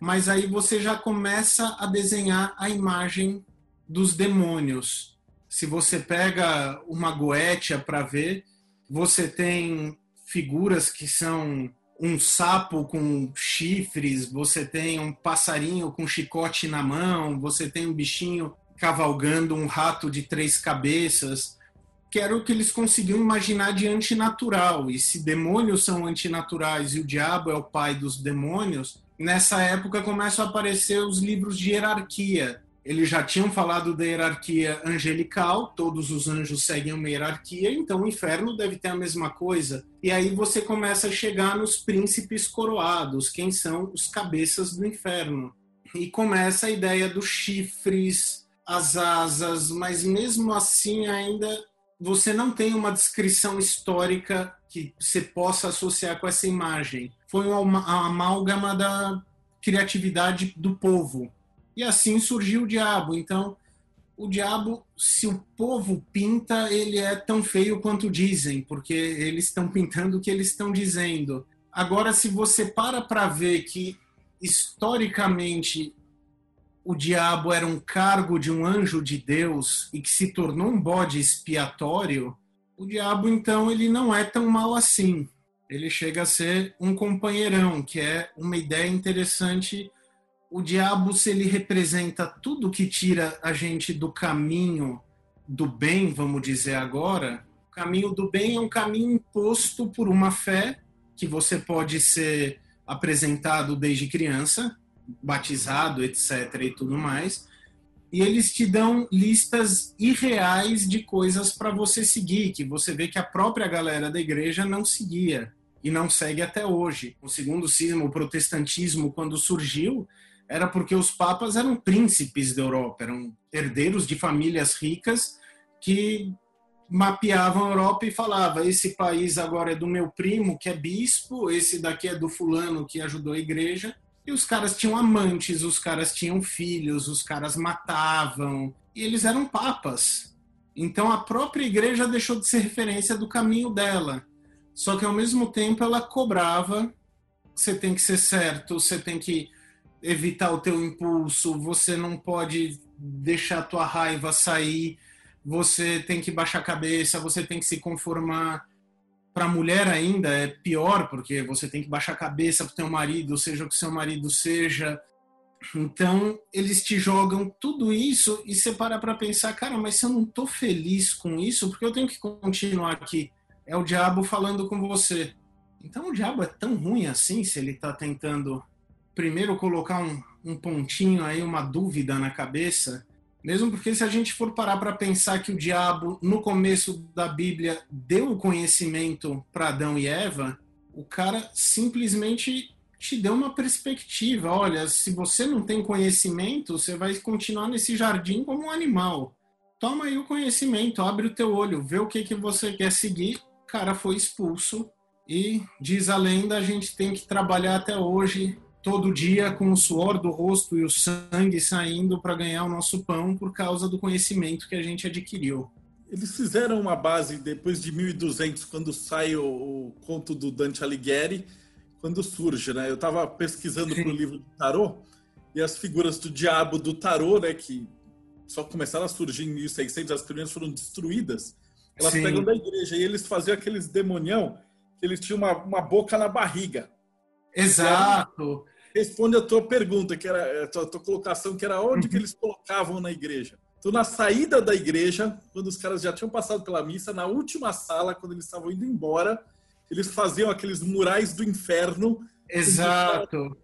Speaker 3: mas aí você já começa a desenhar a imagem dos demônios. Se você pega uma goetia para ver, você tem figuras que são um sapo com chifres, você tem um passarinho com chicote na mão, você tem um bichinho cavalgando um rato de três cabeças. Que era o que eles conseguiam imaginar de antinatural. E se demônios são antinaturais e o diabo é o pai dos demônios, nessa época começam a aparecer os livros de hierarquia. Eles já tinham falado da hierarquia angelical, todos os anjos seguem uma hierarquia, então o inferno deve ter a mesma coisa. E aí você começa a chegar nos príncipes coroados, quem são os cabeças do inferno. E começa a ideia dos chifres, as asas, mas mesmo assim ainda você não tem uma descrição histórica que você possa associar com essa imagem. Foi uma amálgama da criatividade do povo. E assim surgiu o diabo. Então, o diabo, se o povo pinta, ele é tão feio quanto dizem, porque eles estão pintando o que eles estão dizendo. Agora, se você para para ver que historicamente o diabo era um cargo de um anjo de Deus e que se tornou um bode expiatório, o diabo então ele não é tão mal assim. Ele chega a ser um companheirão, que é uma ideia interessante. O diabo, se ele representa tudo que tira a gente do caminho do bem, vamos dizer agora, o caminho do bem é um caminho imposto por uma fé que você pode ser apresentado desde criança, batizado, etc. e tudo mais. E eles te dão listas irreais de coisas para você seguir, que você vê que a própria galera da igreja não seguia e não segue até hoje. O segundo cisma, o protestantismo, quando surgiu, era porque os papas eram príncipes da Europa, eram herdeiros de famílias ricas que mapeavam a Europa e falava: esse país agora é do meu primo, que é bispo, esse daqui é do fulano que ajudou a igreja, e os caras tinham amantes, os caras tinham filhos, os caras matavam. E eles eram papas. Então a própria igreja deixou de ser referência do caminho dela. Só que ao mesmo tempo ela cobrava: você tem que ser certo, você tem que evitar o teu impulso, você não pode deixar a tua raiva sair, você tem que baixar a cabeça, você tem que se conformar para a mulher ainda é pior, porque você tem que baixar a cabeça para o teu marido, seja o que seu marido seja. Então, eles te jogam tudo isso e você para para pensar, cara, mas se eu não estou feliz com isso, porque eu tenho que continuar aqui? É o diabo falando com você. Então, o diabo é tão ruim assim se ele está tentando primeiro colocar um, um pontinho aí, uma dúvida na cabeça mesmo porque se a gente for parar para pensar que o diabo, no começo da Bíblia, deu o conhecimento para Adão e Eva, o cara simplesmente te deu uma perspectiva. Olha, se você não tem conhecimento, você vai continuar nesse jardim como um animal. Toma aí o conhecimento, abre o teu olho, vê o que, que você quer seguir. O cara foi expulso e, diz a lenda, a gente tem que trabalhar até hoje todo dia com o suor do rosto e o sangue saindo para ganhar o nosso pão por causa do conhecimento que a gente adquiriu.
Speaker 2: Eles fizeram uma base depois de 1200, quando sai o, o conto do Dante Alighieri, quando surge, né? Eu estava pesquisando para o livro do tarô e as figuras do diabo do tarô, né, que só começaram a surgir em 1600, as primeiras foram destruídas. Elas Sim. pegam da igreja e eles faziam aqueles demonião que eles tinham uma, uma boca na barriga.
Speaker 3: Exato.
Speaker 2: Responde a tua pergunta, que era a tua, a tua colocação, que era onde que eles colocavam na igreja. Então, na saída da igreja, quando os caras já tinham passado pela missa, na última sala, quando eles estavam indo embora, eles faziam aqueles murais do inferno.
Speaker 3: Exato.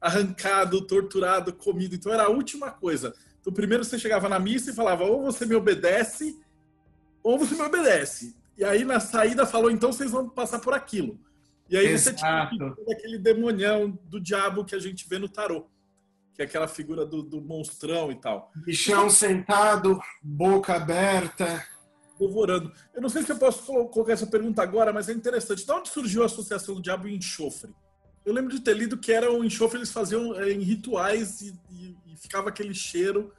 Speaker 2: Arrancado, torturado, comido. Então, era a última coisa. Então, primeiro você chegava na missa e falava: ou você me obedece, ou você me obedece. E aí, na saída, falou: então vocês vão passar por aquilo. E aí Exato. você tinha aquele demonião do diabo que a gente vê no tarô. Que é aquela figura do, do monstrão e tal.
Speaker 3: Bichão sentado, boca aberta.
Speaker 2: Devorando. Eu não sei se eu posso colocar essa pergunta agora, mas é interessante. De onde surgiu a associação do diabo e enxofre? Eu lembro de ter lido que era um enxofre, eles faziam é, em rituais e, e, e ficava aquele cheiro.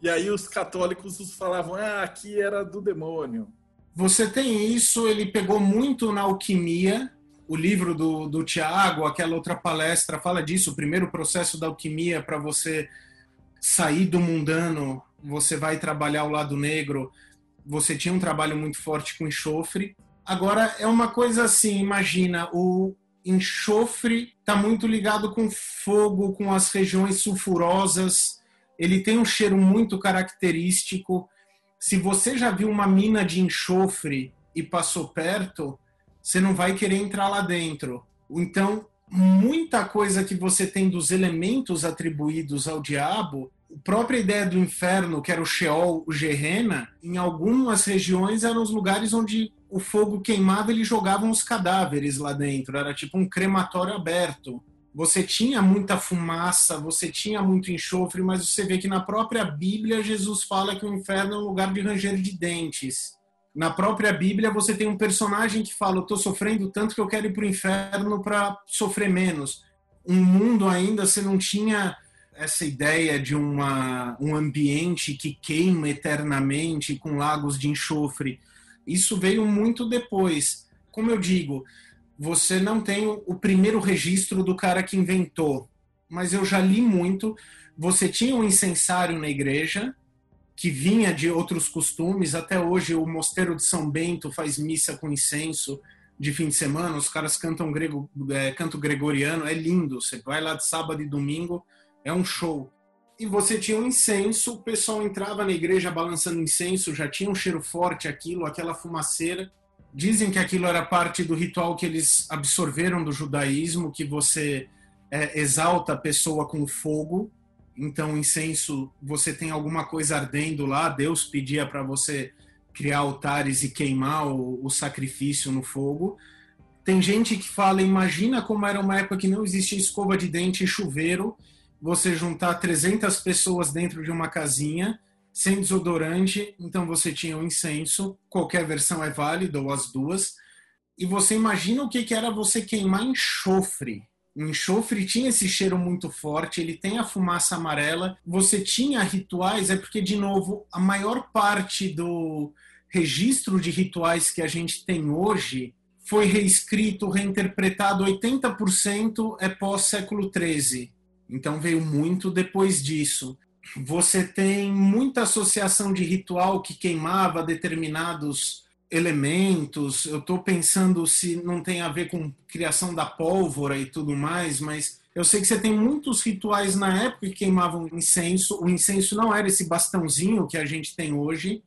Speaker 2: E aí os católicos falavam, ah, aqui era do demônio.
Speaker 3: Você tem isso, ele pegou muito na alquimia, o livro do, do Tiago, aquela outra palestra, fala disso, o primeiro processo da alquimia para você sair do mundano, você vai trabalhar o lado negro, você tinha um trabalho muito forte com enxofre. Agora, é uma coisa assim, imagina, o enxofre está muito ligado com fogo, com as regiões sulfurosas, ele tem um cheiro muito característico. Se você já viu uma mina de enxofre e passou perto, você não vai querer entrar lá dentro. Então, muita coisa que você tem dos elementos atribuídos ao diabo, a própria ideia do inferno, que era o Sheol, o Gehenna, em algumas regiões eram os lugares onde o fogo queimava, eles jogavam os cadáveres lá dentro, era tipo um crematório aberto. Você tinha muita fumaça, você tinha muito enxofre, mas você vê que na própria Bíblia Jesus fala que o inferno é um lugar de ranger de dentes. Na própria Bíblia você tem um personagem que fala: Eu estou sofrendo tanto que eu quero ir para o inferno para sofrer menos. Um mundo ainda você não tinha essa ideia de uma, um ambiente que queima eternamente com lagos de enxofre. Isso veio muito depois. Como eu digo, você não tem o primeiro registro do cara que inventou, mas eu já li muito. Você tinha um incensário na igreja que vinha de outros costumes. Até hoje o mosteiro de São Bento faz missa com incenso de fim de semana. Os caras cantam grego, é, canto gregoriano, é lindo. Você vai lá de sábado e domingo, é um show. E você tinha um incenso, o pessoal entrava na igreja balançando incenso, já tinha um cheiro forte aquilo, aquela fumaceira. Dizem que aquilo era parte do ritual que eles absorveram do judaísmo, que você é, exalta a pessoa com fogo. Então, incenso, você tem alguma coisa ardendo lá, Deus pedia para você criar altares e queimar o, o sacrifício no fogo. Tem gente que fala, imagina como era uma época que não existia escova de dente e chuveiro, você juntar 300 pessoas dentro de uma casinha sem desodorante, então você tinha o um incenso, qualquer versão é válida, ou as duas, e você imagina o que, que era você queimar enxofre. O enxofre tinha esse cheiro muito forte, ele tem a fumaça amarela. Você tinha rituais, é porque, de novo, a maior parte do registro de rituais que a gente tem hoje foi reescrito, reinterpretado, 80% é pós-século XIII. Então veio muito depois disso você tem muita associação de ritual que queimava determinados elementos. Eu estou pensando se não tem a ver com criação da pólvora e tudo mais, mas eu sei que você tem muitos rituais na época que queimavam incenso. O incenso não era esse bastãozinho que a gente tem hoje,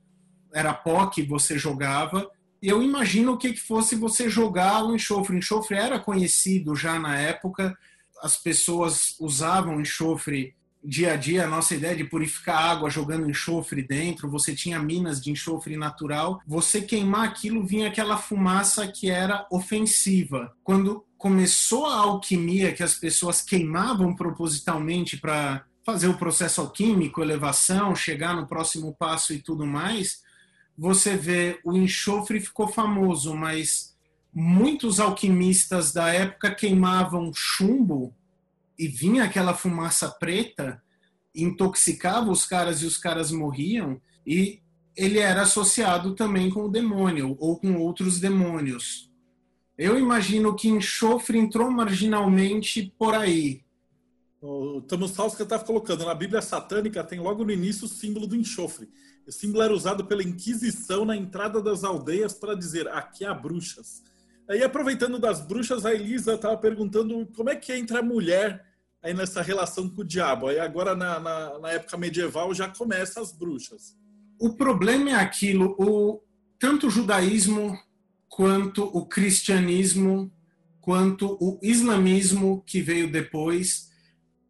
Speaker 3: era pó que você jogava. E eu imagino o que, que fosse você jogar o enxofre. O enxofre era conhecido já na época, as pessoas usavam enxofre dia a dia, a nossa ideia de purificar água jogando enxofre dentro, você tinha minas de enxofre natural, você queimar aquilo vinha aquela fumaça que era ofensiva. Quando começou a alquimia, que as pessoas queimavam propositalmente para fazer o processo alquímico, elevação, chegar no próximo passo e tudo mais, você vê o enxofre ficou famoso, mas muitos alquimistas da época queimavam chumbo e vinha aquela fumaça preta, intoxicava os caras e os caras morriam, e ele era associado também com o demônio ou com outros demônios. Eu imagino que enxofre entrou marginalmente por aí.
Speaker 2: O Tamusalska está colocando, na Bíblia satânica tem logo no início o símbolo do enxofre. O símbolo era usado pela Inquisição na entrada das aldeias para dizer aqui há bruxas. Aí, aproveitando das bruxas, a Elisa estava perguntando como é que entra a mulher aí nessa relação com o diabo. Aí agora, na, na, na época medieval, já começa as bruxas.
Speaker 3: O problema é aquilo, o, tanto o judaísmo quanto o cristianismo, quanto o islamismo que veio depois,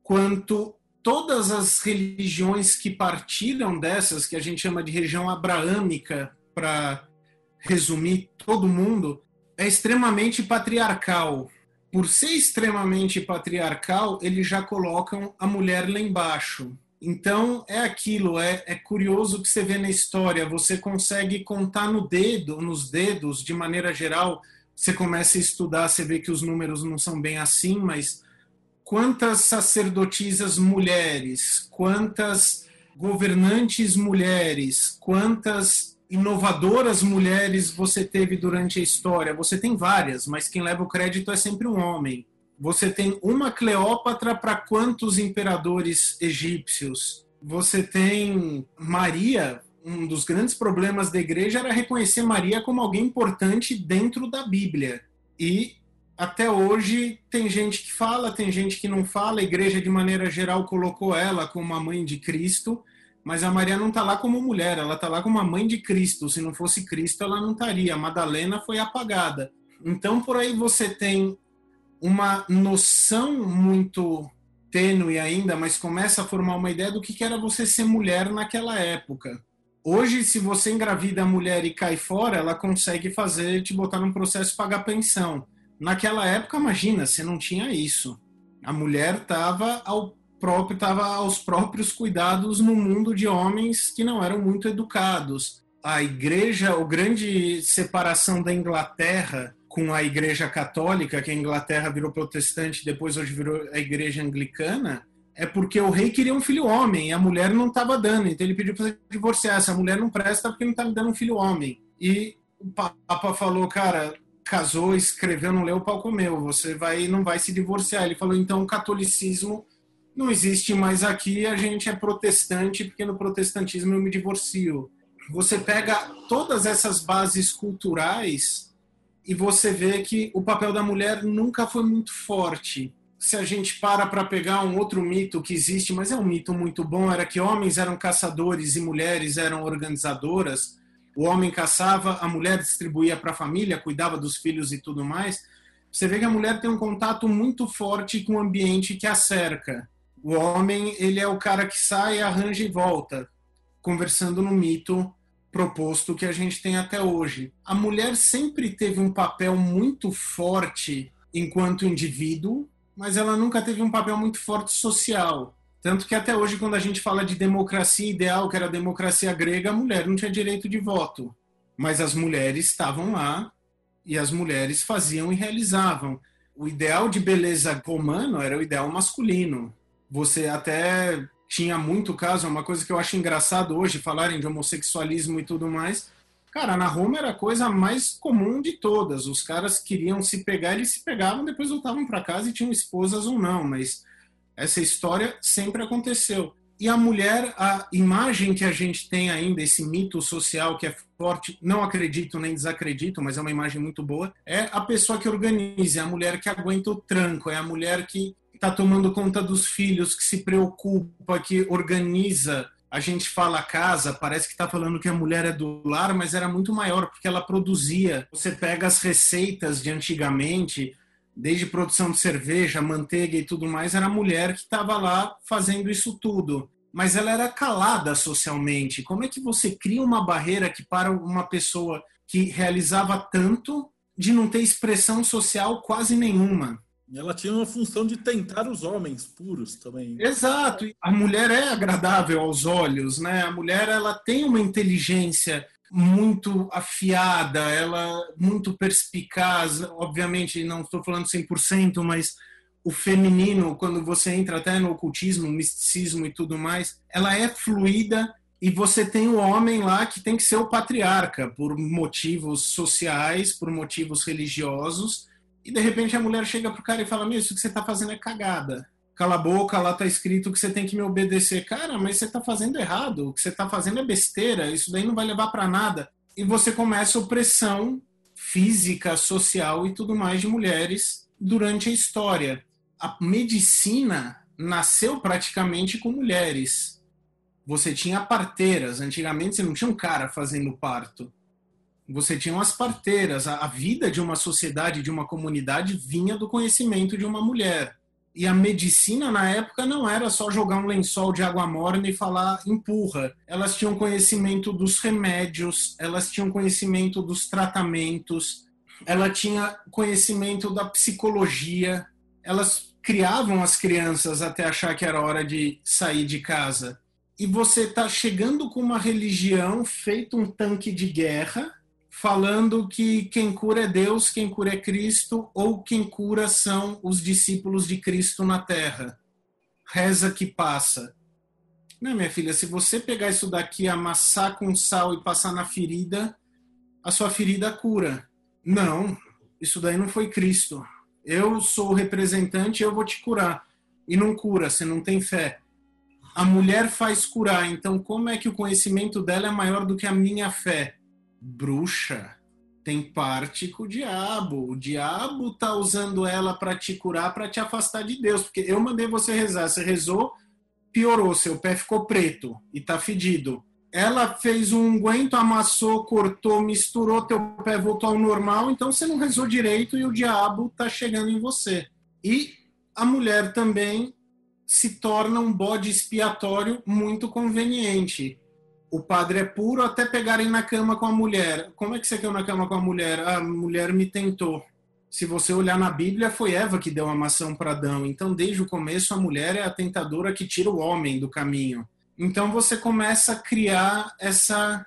Speaker 3: quanto todas as religiões que partiram dessas, que a gente chama de região abraâmica, para resumir todo mundo, é extremamente patriarcal. Por ser extremamente patriarcal, eles já colocam a mulher lá embaixo. Então é aquilo, é, é curioso que você vê na história, você consegue contar no dedo, nos dedos, de maneira geral, você começa a estudar, você vê que os números não são bem assim, mas quantas sacerdotisas mulheres, quantas governantes mulheres, quantas inovadoras mulheres você teve durante a história? Você tem várias, mas quem leva o crédito é sempre um homem. Você tem uma Cleópatra para quantos imperadores egípcios? Você tem Maria. Um dos grandes problemas da igreja era reconhecer Maria como alguém importante dentro da Bíblia. E até hoje tem gente que fala, tem gente que não fala. A igreja, de maneira geral, colocou ela como a mãe de Cristo mas a Maria não está lá como mulher, ela está lá como a mãe de Cristo. Se não fosse Cristo, ela não estaria. A Madalena foi apagada. Então, por aí você tem uma noção muito tênue ainda, mas começa a formar uma ideia do que era você ser mulher naquela época. Hoje, se você engravida a mulher e cai fora, ela consegue fazer, te botar num processo pagar pensão. Naquela época, imagina, você não tinha isso. A mulher estava ao próprio estava aos próprios cuidados no mundo de homens que não eram muito educados. A igreja, o grande separação da Inglaterra com a igreja católica, que a Inglaterra virou protestante, depois hoje virou a igreja anglicana, é porque o rei queria um filho homem e a mulher não estava dando, então ele pediu para divorciar. Essa mulher não presta porque não está me dando um filho homem. E o Papa falou, cara, casou, escreveu, não leu, o pau comeu, você vai não vai se divorciar. Ele falou, então o catolicismo não existe mais aqui, a gente é protestante, porque no protestantismo eu me divorcio. Você pega todas essas bases culturais e você vê que o papel da mulher nunca foi muito forte. Se a gente para para pegar um outro mito que existe, mas é um mito muito bom, era que homens eram caçadores e mulheres eram organizadoras. O homem caçava, a mulher distribuía para a família, cuidava dos filhos e tudo mais. Você vê que a mulher tem um contato muito forte com o ambiente que a cerca o homem, ele é o cara que sai, arranja e volta, conversando no mito proposto que a gente tem até hoje. A mulher sempre teve um papel muito forte enquanto indivíduo, mas ela nunca teve um papel muito forte social. Tanto que até hoje, quando a gente fala de democracia ideal, que era a democracia grega, a mulher não tinha direito de voto. Mas as mulheres estavam lá e as mulheres faziam e realizavam. O ideal de beleza romano era o ideal masculino você até tinha muito caso, uma coisa que eu acho engraçado hoje, falarem de homossexualismo e tudo mais. Cara, na Roma era a coisa mais comum de todas. Os caras queriam se pegar, eles se pegavam, depois voltavam para casa e tinham esposas ou não, mas essa história sempre aconteceu. E a mulher, a imagem que a gente tem ainda, esse mito social que é forte, não acredito nem desacredito, mas é uma imagem muito boa, é a pessoa que organiza, é a mulher que aguenta o tranco, é a mulher que está tomando conta dos filhos, que se preocupa, que organiza. A gente fala casa, parece que está falando que a mulher é do lar, mas era muito maior, porque ela produzia. Você pega as receitas de antigamente, desde produção de cerveja, manteiga e tudo mais, era a mulher que estava lá fazendo isso tudo. Mas ela era calada socialmente. Como é que você cria uma barreira que para uma pessoa que realizava tanto de não ter expressão social quase nenhuma?
Speaker 2: Ela tinha uma função de tentar os homens puros também.
Speaker 3: Exato. A mulher é agradável aos olhos, né? A mulher ela tem uma inteligência muito afiada, ela muito perspicaz. Obviamente, não estou falando 100%, mas o feminino, quando você entra até no ocultismo, misticismo e tudo mais, ela é fluida e você tem o homem lá que tem que ser o patriarca por motivos sociais, por motivos religiosos e de repente a mulher chega pro cara e fala: Meu, isso que você tá fazendo é cagada. Cala a boca, lá tá escrito que você tem que me obedecer. Cara, mas você tá fazendo errado. O que você tá fazendo é besteira. Isso daí não vai levar para nada. E você começa a opressão física, social e tudo mais de mulheres durante a história. A medicina nasceu praticamente com mulheres. Você tinha parteiras. Antigamente você não tinha um cara fazendo parto você tinha umas parteiras. A, vida de uma sociedade, de uma comunidade, vinha do conhecimento de uma mulher. E a medicina na época não era só jogar um lençol de água morna e falar empurra. Elas tinham conhecimento dos remédios, elas tinham conhecimento dos tratamentos, ela tinha conhecimento da psicologia. Elas criavam as crianças até achar que era hora de sair de casa. E você está chegando com uma religião feito um tanque de guerra falando que quem cura é Deus, quem cura é Cristo, ou quem cura são os discípulos de Cristo na terra. Reza que passa. Não, minha filha, se você pegar isso daqui, amassar com sal e passar na ferida, a sua ferida cura. Não, isso daí não foi Cristo. Eu sou o representante, eu vou te curar. E não cura, você não tem fé. A mulher faz curar, então como é que o conhecimento dela é maior do que a minha fé? Bruxa tem parte com o diabo. O diabo tá usando ela para te curar, para te afastar de Deus. Porque eu mandei você rezar, você rezou, piorou, seu pé ficou preto e tá fedido. Ela fez um unguento, amassou, cortou, misturou, teu pé voltou ao normal, então você não rezou direito e o diabo tá chegando em você. E a mulher também se torna um bode expiatório muito conveniente. O padre é puro até pegarem na cama com a mulher. Como é que você caiu na cama com a mulher? A mulher me tentou. Se você olhar na Bíblia, foi Eva que deu a maçã para Adão. Então, desde o começo, a mulher é a tentadora que tira o homem do caminho. Então, você começa a criar essa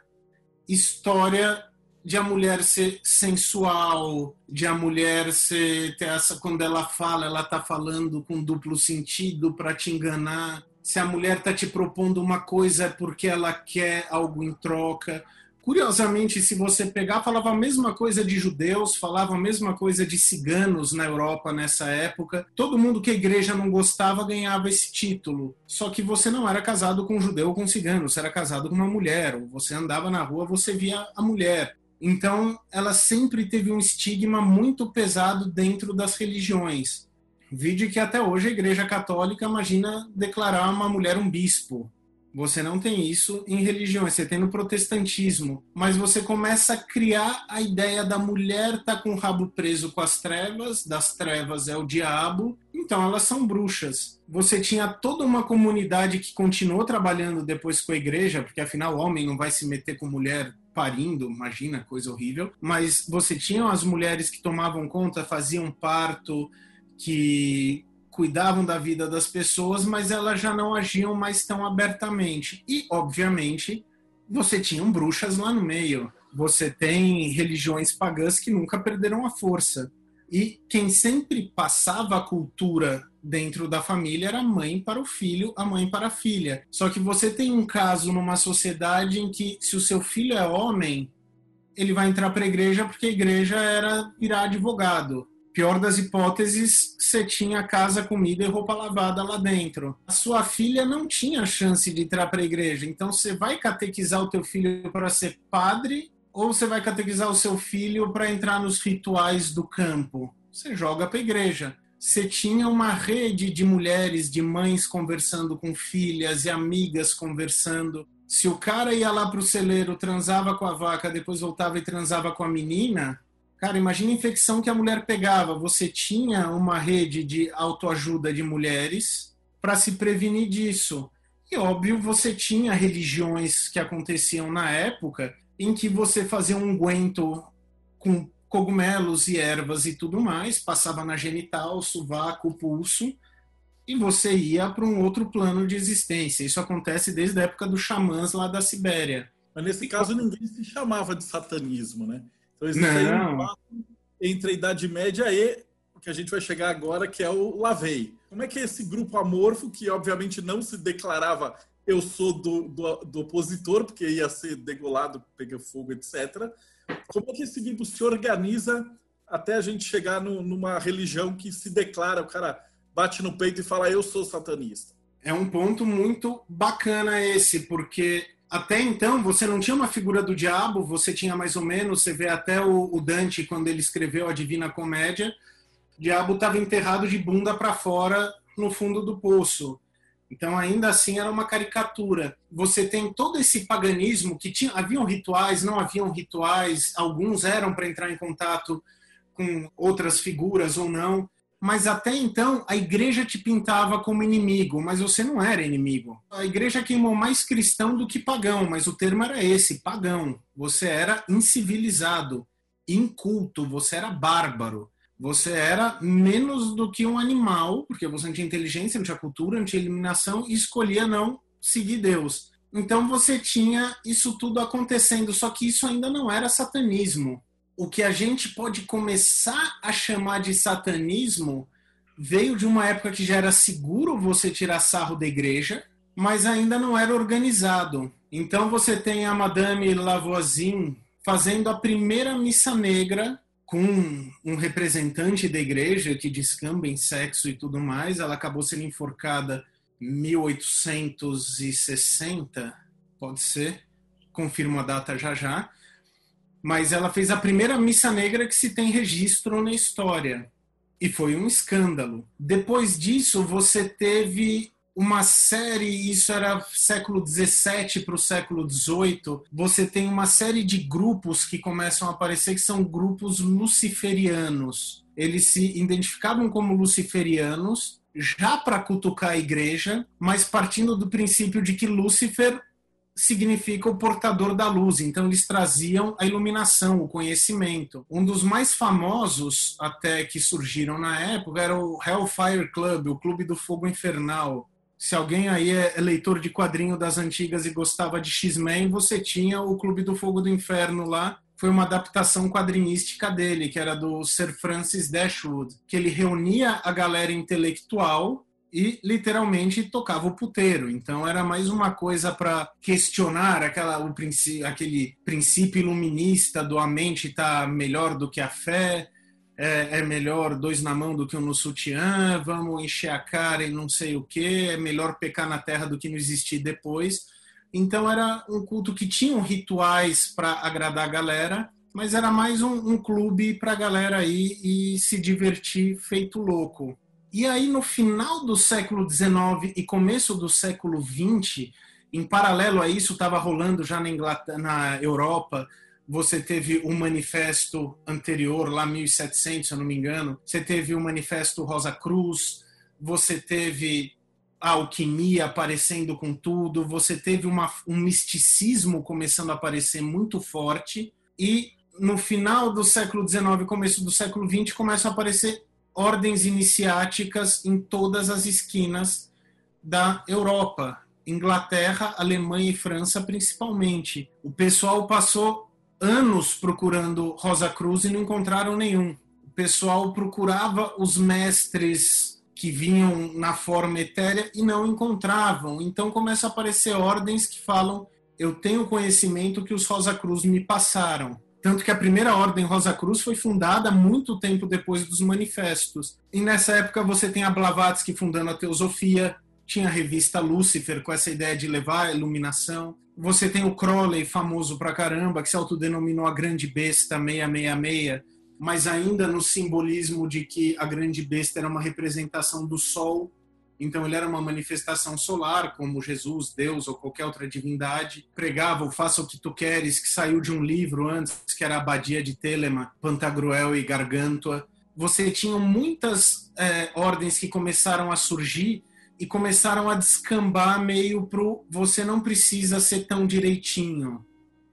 Speaker 3: história de a mulher ser sensual, de a mulher ser ter essa quando ela fala, ela tá falando com duplo sentido para te enganar. Se a mulher tá te propondo uma coisa é porque ela quer algo em troca. Curiosamente, se você pegar, falava a mesma coisa de judeus, falava a mesma coisa de ciganos na Europa nessa época. Todo mundo que a igreja não gostava ganhava esse título. Só que você não era casado com um judeu ou com um cigano, você era casado com uma mulher. Ou você andava na rua, você via a mulher. Então, ela sempre teve um estigma muito pesado dentro das religiões. Vide que até hoje a Igreja Católica imagina declarar uma mulher um bispo. Você não tem isso em religiões, você tem no protestantismo. Mas você começa a criar a ideia da mulher tá com o rabo preso com as trevas, das trevas é o diabo, então elas são bruxas. Você tinha toda uma comunidade que continuou trabalhando depois com a igreja, porque afinal o homem não vai se meter com mulher parindo, imagina, coisa horrível. Mas você tinha as mulheres que tomavam conta, faziam parto, que cuidavam da vida das pessoas, mas elas já não agiam mais tão abertamente. E, obviamente, você tinha bruxas lá no meio. Você tem religiões pagãs que nunca perderam a força. E quem sempre passava a cultura dentro da família era a mãe para o filho, a mãe para a filha. Só que você tem um caso numa sociedade em que, se o seu filho é homem, ele vai entrar para a igreja porque a igreja era virar advogado. Pior das hipóteses, você tinha casa, comida e roupa lavada lá dentro. A sua filha não tinha chance de entrar para a igreja, então você vai catequizar o teu filho para ser padre ou você vai catequizar o seu filho para entrar nos rituais do campo? Você joga para a igreja. Você tinha uma rede de mulheres, de mães conversando com filhas e amigas conversando. Se o cara ia lá para o celeiro, transava com a vaca, depois voltava e transava com a menina, cara, imagina a infecção que a mulher pegava. Você tinha uma rede de autoajuda de mulheres para se prevenir disso. E óbvio, você tinha religiões que aconteciam na época em que você fazia um guento com cogumelos e ervas e tudo mais, passava na genital, sovaco, pulso, e você ia para um outro plano de existência. Isso acontece desde a época dos xamãs lá da Sibéria.
Speaker 2: Mas nesse caso ninguém se chamava de satanismo, né? Então existe Não. um entre a Idade Média e o que a gente vai chegar agora, que é o Lavei. Como é que é esse grupo amorfo, que obviamente não se declarava eu sou do, do, do, opositor, porque ia ser degolado, pegar fogo, etc. Como é que esse grupo se organiza até a gente chegar no, numa religião que se declara, o cara bate no peito e fala, eu sou satanista?
Speaker 3: É um ponto muito bacana esse, porque até então você não tinha uma figura do diabo, você tinha mais ou menos, você vê até o, o Dante, quando ele escreveu a Divina Comédia, o diabo estava enterrado de bunda para fora no fundo do poço. Então, ainda assim, era uma caricatura. Você tem todo esse paganismo que tinha, haviam rituais, não haviam rituais, alguns eram para entrar em contato com outras figuras ou não, mas até então a igreja te pintava como inimigo, mas você não era inimigo. A igreja queimou mais cristão do que pagão, mas o termo era esse, pagão. Você era incivilizado, inculto, você era bárbaro você era menos do que um animal, porque você não tinha inteligência, não tinha cultura, não tinha eliminação e escolhia não seguir Deus. Então você tinha isso tudo acontecendo, só que isso ainda não era satanismo. O que a gente pode começar a chamar de satanismo veio de uma época que já era seguro você tirar sarro da igreja, mas ainda não era organizado. Então você tem a Madame Lavoisin fazendo a primeira missa negra com um representante da igreja que descamba em sexo e tudo mais. Ela acabou sendo enforcada em 1860, pode ser, confirmo a data já já. Mas ela fez a primeira missa negra que se tem registro na história. E foi um escândalo. Depois disso, você teve uma série, isso era século 17 para o século 18, você tem uma série de grupos que começam a aparecer que são grupos luciferianos. Eles se identificavam como luciferianos já para cutucar a igreja, mas partindo do princípio de que Lúcifer significa o portador da luz. Então eles traziam a iluminação, o conhecimento. Um dos mais famosos até que surgiram na época era o Hellfire Club, o Clube do Fogo Infernal. Se alguém aí é leitor de quadrinho das antigas e gostava de X-Men, você tinha o Clube do Fogo do Inferno lá. Foi uma adaptação quadrinística dele, que era do Sir Francis Dashwood, que ele reunia a galera intelectual e literalmente tocava o puteiro. Então era mais uma coisa para questionar aquela, o princípio, aquele princípio iluminista do a mente está melhor do que a fé, é, é, melhor dois na mão do que um no sutiã, vamos encher a cara e não sei o que, é melhor pecar na terra do que não existir depois. Então era um culto que tinha rituais para agradar a galera, mas era mais um, um clube para a galera aí e se divertir feito louco. E aí, no final do século XIX e começo do século XX, em paralelo a isso, estava rolando já na, Inglaterra, na Europa, você teve o um manifesto anterior, lá 1700, se eu não me engano, você teve o um manifesto Rosa Cruz, você teve a alquimia aparecendo com tudo, você teve uma, um misticismo começando a aparecer muito forte, e no final do século XIX, começo do século XX, começam a aparecer ordens iniciáticas em todas as esquinas da Europa, Inglaterra, Alemanha e França principalmente. O pessoal passou anos procurando Rosa Cruz e não encontraram nenhum. O pessoal procurava os mestres que vinham na forma etérea e não encontravam. Então começa a aparecer ordens que falam: eu tenho conhecimento que os Rosa Cruz me passaram. Tanto que a primeira Ordem Rosa Cruz foi fundada muito tempo depois dos manifestos. E nessa época você tem a Blavatsky fundando a Teosofia, tinha a revista Lúcifer com essa ideia de levar a iluminação. Você tem o Crowley, famoso pra caramba, que se autodenominou a Grande Besta 666, mas ainda no simbolismo de que a Grande Besta era uma representação do Sol então ele era uma manifestação solar, como Jesus, Deus ou qualquer outra divindade. Pregava o Faça o que tu queres, que saiu de um livro antes, que era a Abadia de Telema, Pantagruel e Gargantua. Você tinha muitas é, ordens que começaram a surgir e começaram a descambar meio pro você não precisa ser tão direitinho.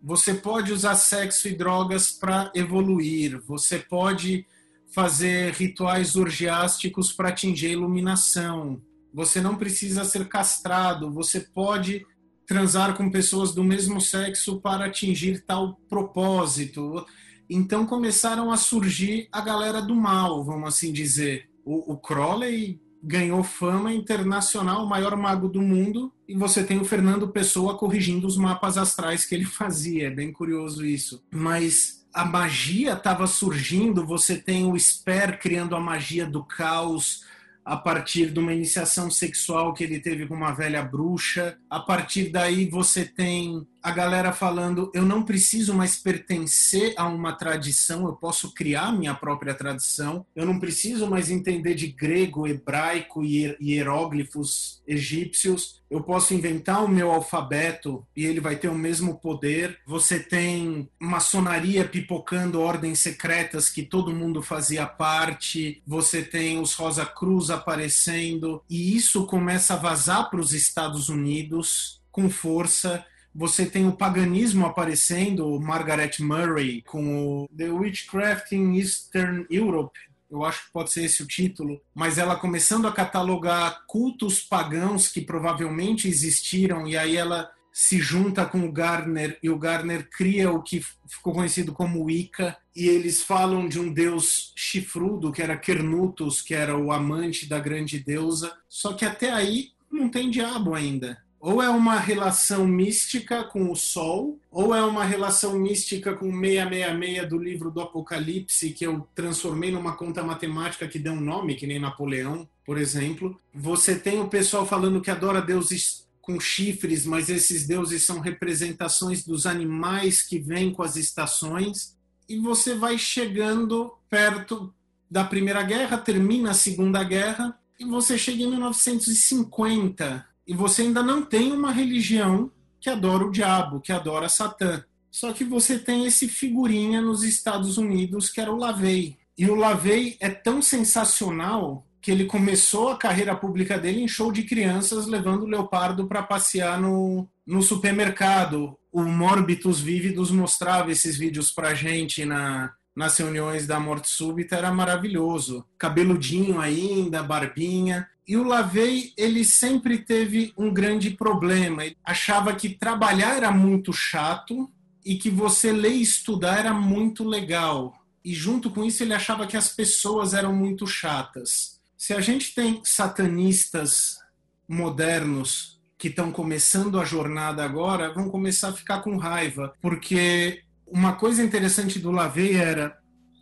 Speaker 3: Você pode usar sexo e drogas para evoluir. Você pode fazer rituais orgiásticos para atingir a iluminação você não precisa ser castrado, você pode transar com pessoas do mesmo sexo para atingir tal propósito. Então começaram a surgir a galera do mal, vamos assim dizer. O, o Crowley ganhou fama internacional, o maior mago do mundo, e você tem o Fernando Pessoa corrigindo os mapas astrais que ele (laughs) fazia. É bem curioso isso. Mas a magia estava surgindo, você tem o Sper criando a magia do caos, a partir de uma iniciação sexual que ele teve com uma velha bruxa. A partir daí você tem a galera falando: eu não preciso mais pertencer a uma tradição, eu posso criar minha própria tradição, eu não preciso mais entender de grego, hebraico e hieróglifos egípcios, eu posso inventar o meu alfabeto e ele vai ter o mesmo poder. Você tem maçonaria pipocando ordens secretas que todo mundo fazia parte, você tem os Rosa Cruz aparecendo, e isso começa a vazar para os Estados Unidos com força você tem o paganismo aparecendo, Margaret Murray, com o The Witchcraft in Eastern Europe, eu acho que pode ser esse o título, mas ela começando a catalogar cultos pagãos que provavelmente existiram, e aí ela se junta com o Garner, e o Garner cria o que ficou conhecido como Wicca, e eles falam de um deus chifrudo, que era Kernutus, que era o amante da grande deusa, só que até aí não tem diabo ainda ou é uma relação mística com o Sol, ou é uma relação mística com 666 do livro do Apocalipse, que eu transformei numa conta matemática que deu um nome, que nem Napoleão, por exemplo. Você tem o pessoal falando que adora deuses com chifres, mas esses deuses são representações dos animais que vêm com as estações. E você vai chegando perto da Primeira Guerra, termina a Segunda Guerra, E você chega em 1950 e você ainda não tem uma religião que adora o diabo, que adora Satã. Só que você tem esse figurinha nos Estados Unidos que era o Lavey. E o Lavey é tão sensacional que ele começou a carreira pública dele em show de crianças, levando o leopardo para passear no, no supermercado. O Morbitus Vívidos mostrava esses vídeos pra gente na, nas reuniões da Morte Súbita, era maravilhoso. Cabeludinho ainda, barbinha. E o Lavey, ele sempre teve um grande problema. Ele achava que trabalhar era muito chato e que você ler e estudar era muito legal. E junto com isso, ele achava que as pessoas eram muito chatas se a gente tem satanistas modernos que estão começando a jornada agora, vão começar a ficar com raiva, porque uma coisa interessante do Lavey era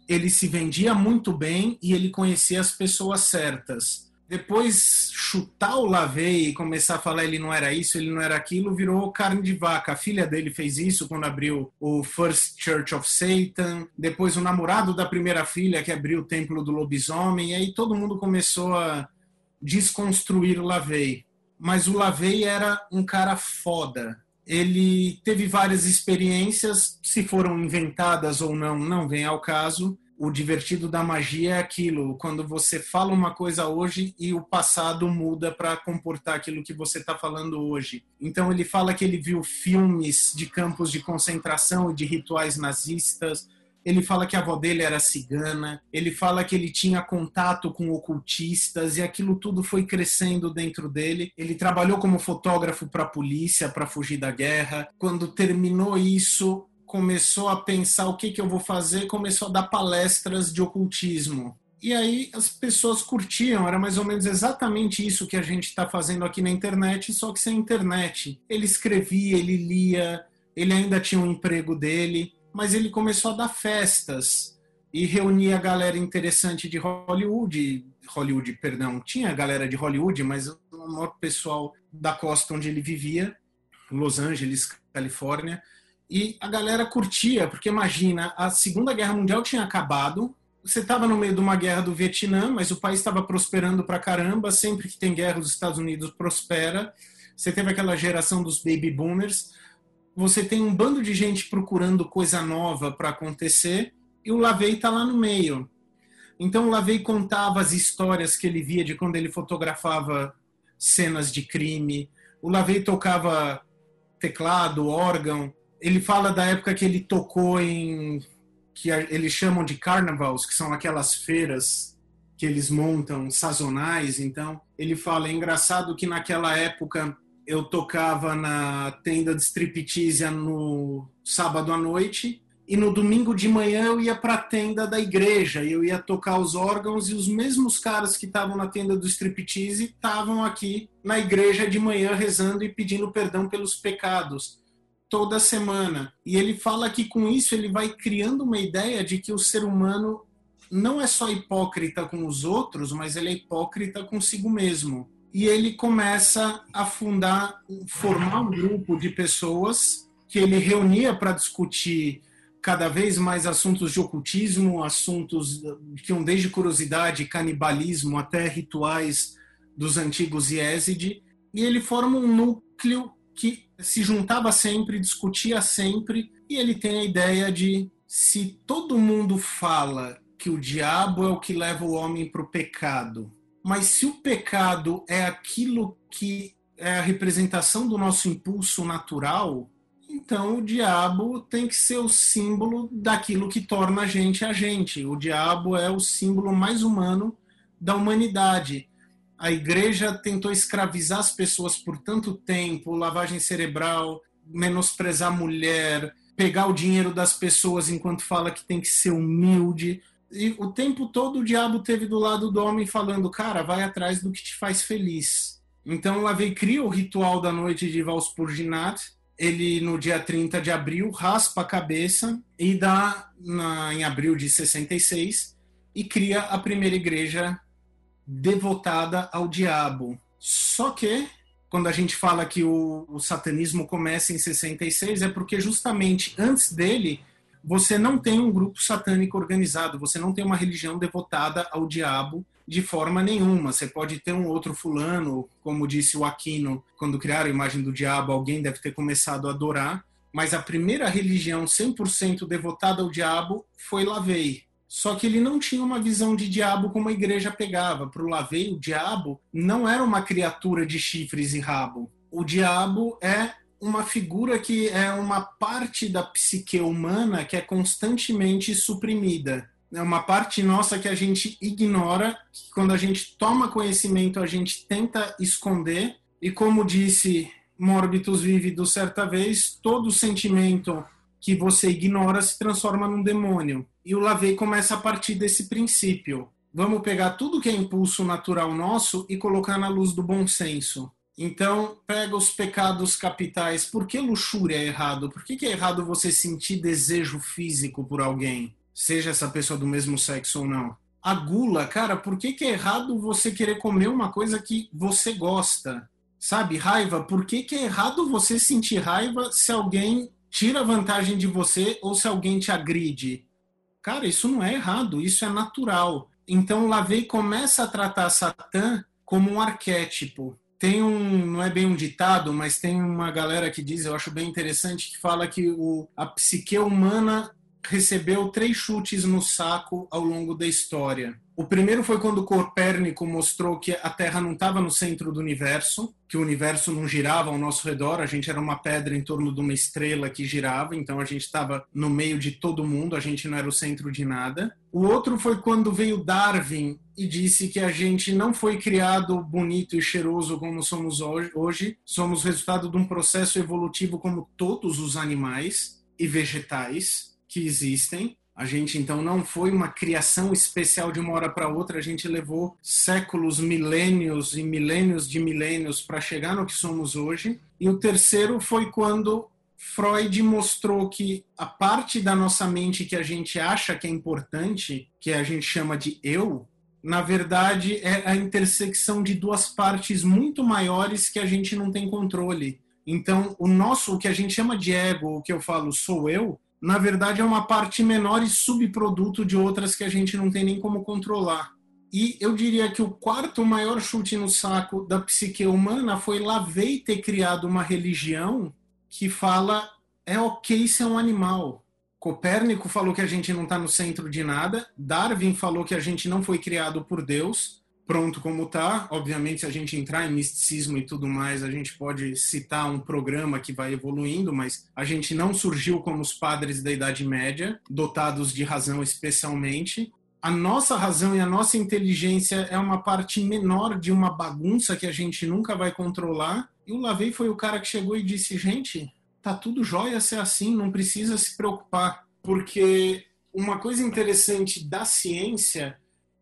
Speaker 3: ele se vendia muito bem e ele conhecia as pessoas certas depois chutar o Lavey e começar a falar ele não era isso, ele não era aquilo, virou carne de vaca. A filha dele fez isso quando abriu o First Church of Satan. Depois o namorado da primeira filha que abriu o Templo do Lobisomem. E aí todo mundo começou a desconstruir o Lavey. Mas o Lavey era um cara foda. Ele teve várias experiências, se foram inventadas ou não, não vem ao caso o divertido da magia é aquilo, quando você fala uma coisa hoje e o passado muda para comportar aquilo que você está falando hoje. Então ele fala que ele viu filmes de campos de concentração e de rituais nazistas. Ele fala que a avó dele era cigana, ele fala que ele tinha contato com ocultistas e aquilo tudo foi crescendo dentro dele. Ele trabalhou como fotógrafo para a polícia para fugir da guerra. Quando terminou isso, começou a pensar o que, que eu vou fazer, começou a dar palestras de ocultismo. E aí as pessoas curtiam, era mais ou menos exatamente isso que a gente está fazendo aqui na internet, só que sem internet. Ele escrevia, ele lia, ele ainda tinha um emprego dele, mas ele começou a dar festas e reunia a galera interessante de Hollywood, Hollywood, perdão, tinha galera de Hollywood, mas o maior pessoal da costa onde ele vivia, Los Angeles, Califórnia, e a galera curtia, porque imagina, a Segunda Guerra Mundial tinha acabado, você estava no meio de uma guerra do Vietnã, mas o país estava prosperando pra caramba, sempre que tem guerra os Estados Unidos prospera. Você teve aquela geração dos baby boomers, você tem um bando de gente procurando coisa nova para acontecer e o Lavey está lá no meio. Então o Lavey contava as histórias que ele via de quando ele fotografava cenas de crime. O Lavey tocava teclado, órgão, ele fala da época que ele tocou em que eles chamam de carnavals, que são aquelas feiras que eles montam sazonais. Então, ele fala: é engraçado que naquela época eu tocava na tenda de striptease no sábado à noite e no domingo de manhã eu ia para a tenda da igreja e eu ia tocar os órgãos e os mesmos caras que estavam na tenda do striptease estavam aqui na igreja de manhã rezando e pedindo perdão pelos pecados toda semana. E ele fala que com isso ele vai criando uma ideia de que o ser humano não é só hipócrita com os outros, mas ele é hipócrita consigo mesmo. E ele começa a fundar, formar um grupo de pessoas que ele reunia para discutir cada vez mais assuntos de ocultismo, assuntos que iam desde curiosidade, canibalismo até rituais dos antigos Yezid, e ele forma um núcleo que se juntava sempre, discutia sempre, e ele tem a ideia de se todo mundo fala que o diabo é o que leva o homem para o pecado, mas se o pecado é aquilo que é a representação do nosso impulso natural, então o diabo tem que ser o símbolo daquilo que torna a gente a gente. O diabo é o símbolo mais humano da humanidade a igreja tentou escravizar as pessoas por tanto tempo, lavagem cerebral, menosprezar a mulher, pegar o dinheiro das pessoas enquanto fala que tem que ser humilde. E o tempo todo o diabo teve do lado do homem falando, cara, vai atrás do que te faz feliz. Então Lavei cria o ritual da noite de Valspurginat. Ele, no dia 30 de abril, raspa a cabeça e dá, na, em abril de 66, e cria a primeira igreja devotada ao diabo. Só que, quando a gente fala que o, o satanismo começa em 66, é porque justamente antes dele você não tem um grupo satânico organizado, você não tem uma religião devotada ao diabo De forma nenhuma. Você pode ter um outro fulano, como disse o Aquino, quando criaram a imagem do diabo, alguém deve ter começado a adorar, mas a primeira religião 100% devotada ao diabo foi Lavei. Só que ele não tinha uma visão de diabo como a igreja pegava. Para o Lavei, o diabo não era uma criatura de chifres e rabo. O diabo é uma figura que é uma parte da psique humana que é constantemente suprimida. É uma parte nossa que a gente ignora, que quando a gente toma conhecimento, a gente tenta esconder. E como disse Morbitus Vívido certa vez, todo sentimento que você ignora se transforma num demônio. E o Lavey começa a partir desse princípio. Vamos pegar tudo que é impulso natural nosso e colocar na luz do bom senso. Então, pega os pecados capitais. Por que luxúria é errado? Por que, que é errado você sentir desejo físico por alguém? Seja essa pessoa do mesmo sexo ou não. A gula, cara, por que, que é errado você querer comer uma coisa que você gosta? Sabe, raiva, por que, que é errado você sentir raiva se alguém tira vantagem de você ou se alguém te agride? Cara, isso não é errado, isso é natural. Então, Lavei começa a tratar Satã como um arquétipo tem um, não é bem um ditado, mas tem uma galera que diz, eu acho bem interessante, que fala que o, a psique humana recebeu três chutes no saco ao longo da história. O primeiro foi quando Copérnico mostrou que a Terra não estava no centro do universo, que o universo não girava ao nosso redor, a gente era uma pedra em torno de uma estrela que girava, então a gente estava no meio de todo mundo, a gente não era o centro de nada. O outro foi quando veio Darwin e disse que a gente não foi criado bonito e cheiroso como somos hoje, somos resultado de um processo evolutivo como todos os animais e vegetais que existem. A gente então não foi uma criação especial de uma hora para outra, a gente levou séculos, milênios e milênios de milênios para chegar no que somos hoje. E o terceiro foi quando Freud mostrou que a parte da nossa mente que a gente acha que é importante, que a gente chama de eu, na verdade é a intersecção de duas partes muito maiores que a gente não tem controle. Então, o nosso, o que a gente chama de ego, o que eu falo sou eu, na verdade, é uma parte menor e subproduto de outras que a gente não tem nem como controlar. E eu diria que o quarto maior chute no saco da psique humana foi Lavey ter criado uma religião que fala é ok ser um animal. Copérnico falou que a gente não está no centro de nada. Darwin falou que a gente não foi criado por Deus pronto como está. Obviamente, se a gente entrar em misticismo e tudo mais, a gente pode citar um programa que vai evoluindo, mas a gente não surgiu como os padres da Idade Média, dotados de razão especialmente. A nossa razão e a nossa inteligência é uma parte menor de uma bagunça que a gente nunca vai controlar. E o Lavey foi o cara que chegou e disse: gente, tá tudo jóia ser assim, não precisa se preocupar. Porque uma coisa interessante da ciência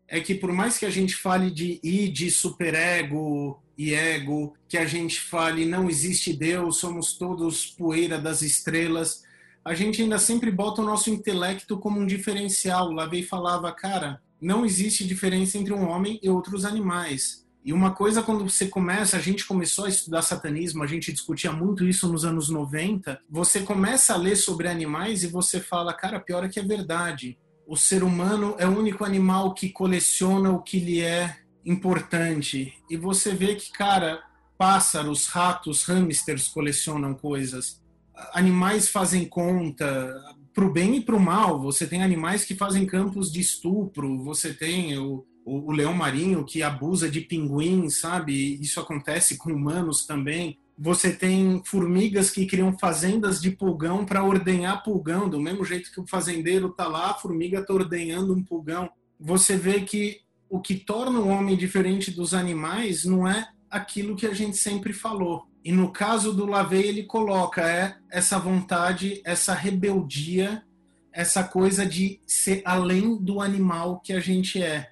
Speaker 3: é que por mais que a gente fale de id, superego e ego, que a gente fale não existe Deus, somos todos poeira das estrelas, a gente ainda sempre bota o nosso intelecto como um diferencial. Lavei falava, cara, não existe diferença entre um homem e outros animais. E uma coisa, quando você começa, a gente começou a estudar satanismo, a gente discutia muito isso nos anos 90, você começa a ler sobre animais e você fala, cara, pior é que é verdade o ser humano é o único animal que coleciona o que lhe é importante. E você vê que, cara, pássaros, ratos, hamsters colecionam coisas. Animais fazem conta, para o bem e para o mal. Você tem animais que fazem campos de estupro, você tem o, o, o leão marinho que abusa de pinguim, sabe? Isso acontece com humanos também você tem formigas que criam fazendas de pulgão para ordenhar pulgão, do mesmo jeito que o fazendeiro está lá, a formiga está ordenhando um pulgão. Você vê que o que torna o homem diferente dos animais não é aquilo que a gente sempre falou. E no caso do Lavey, ele coloca é essa vontade, essa rebeldia, essa coisa de ser além do animal que a gente é.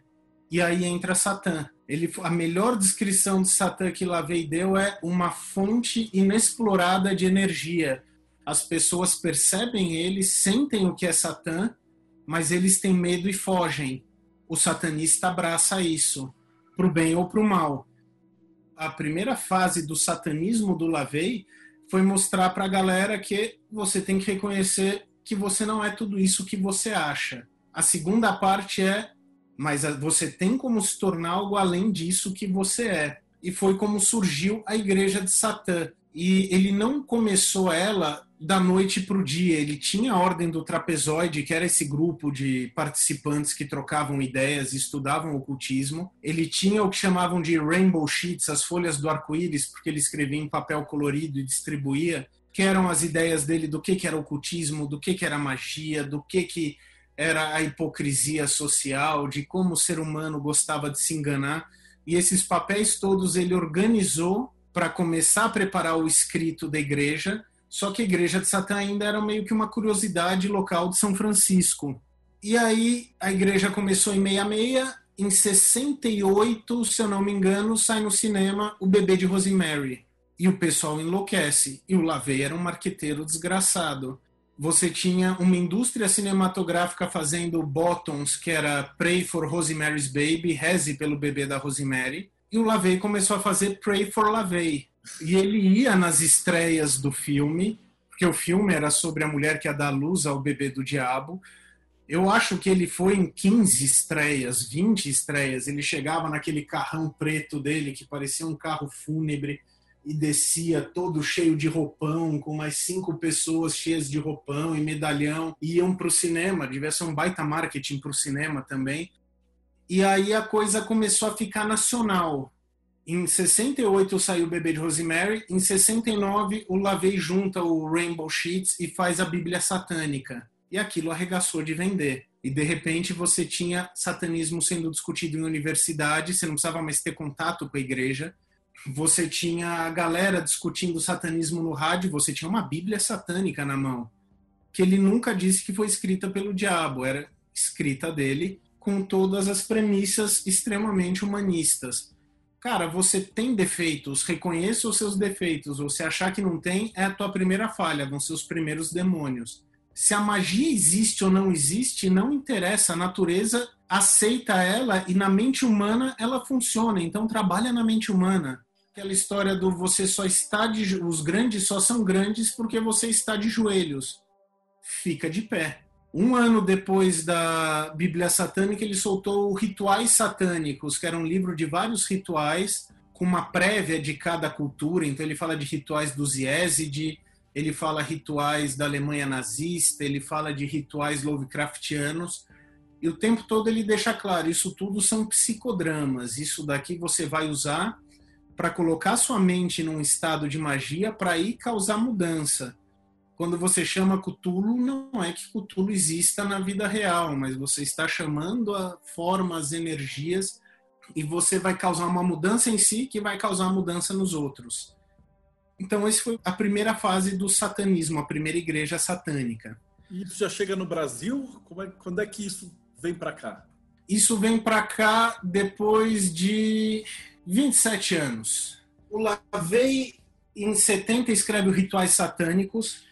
Speaker 3: E aí entra Satã ele, a melhor descrição de Satã que Lavey deu é uma fonte inexplorada de energia. As pessoas percebem ele, sentem o que é Satã, mas eles têm medo e fogem. O satanista abraça isso, para o bem ou para o mal. A primeira fase do satanismo do Lavey foi mostrar para a galera que você tem que reconhecer que você não é tudo isso que você acha. A segunda parte é mas você tem como se tornar algo além disso que você é. E foi como surgiu a Igreja de Satã. E ele não começou ela da noite para o dia. Ele tinha a Ordem do Trapezoide, que era esse grupo de participantes que trocavam ideias e estudavam ocultismo. Ele tinha o que chamavam de Rainbow Sheets, as folhas do arco-íris, porque ele escrevia em papel colorido e distribuía, que eram as ideias dele do que, que era ocultismo, do que, que era magia, do que, que era a hipocrisia social, de como o ser humano gostava de se enganar. E esses papéis todos ele organizou para começar a preparar o escrito da igreja, só que a igreja de Satã ainda era meio que uma curiosidade local de São Francisco. E aí a igreja começou em 66, em 68, se eu não me engano, sai no cinema O Bebê de Rosemary. E o pessoal enlouquece. E o Lavey era um marqueteiro desgraçado você tinha uma indústria cinematográfica fazendo bottoms, que era Pray for Rosemary's Baby, Reze pelo bebê da Rosemary, e o LaVey começou a fazer Pray for LaVey. E ele ia nas estreias do filme, porque o filme era sobre a mulher que ia dar luz ao bebê do diabo. Eu acho que ele foi em 15 estreias, 20 estreias. Ele chegava naquele carrão preto dele, que parecia um carro fúnebre, e descia todo cheio de roupão, com mais cinco pessoas cheias de roupão e medalhão, e iam para o cinema, devia ser um baita marketing para o cinema também. E aí a coisa começou a ficar nacional. Em 68 saiu o Bebê de Rosemary, em 69 o Lavey junta o Rainbow Sheets e faz a Bíblia Satânica. E aquilo arregaçou de vender. E de repente você tinha satanismo sendo discutido em universidade, você não precisava mais ter contato com a igreja, você tinha a galera discutindo satanismo no rádio, você tinha uma Bíblia satânica na mão, que ele nunca disse que foi escrita pelo diabo, era escrita dele com todas as premissas extremamente humanistas. Cara, você tem defeitos, reconheça os seus defeitos. Você achar que não tem é a tua primeira falha, vão ser os primeiros demônios. Se a magia existe ou não existe, não interessa. A natureza aceita ela e na mente humana ela funciona. Então trabalha na mente humana aquela história do você só está de os grandes só são grandes porque você está de joelhos. Fica de pé. Um ano depois da Bíblia Satânica, ele soltou Rituais Satânicos, que era um livro de vários rituais, com uma prévia de cada cultura. Então, ele fala de rituais dos Yezid, ele fala rituais da Alemanha nazista, ele fala de rituais Lovecraftianos. E o tempo todo ele deixa claro: isso tudo são psicodramas, isso daqui você vai usar para colocar sua mente num estado de magia para ir causar mudança. Quando você chama Cthulhu, não é que Cthulhu exista na vida real, mas você está chamando a formas, energias, e você vai causar uma mudança em si que vai causar mudança nos outros. Então, essa foi a primeira fase do satanismo, a primeira igreja satânica.
Speaker 2: E isso já chega no Brasil? É, quando é que isso vem para cá?
Speaker 3: Isso vem para cá depois de 27 anos. O Lavey, em 70, escreve o Rituais Satânicos.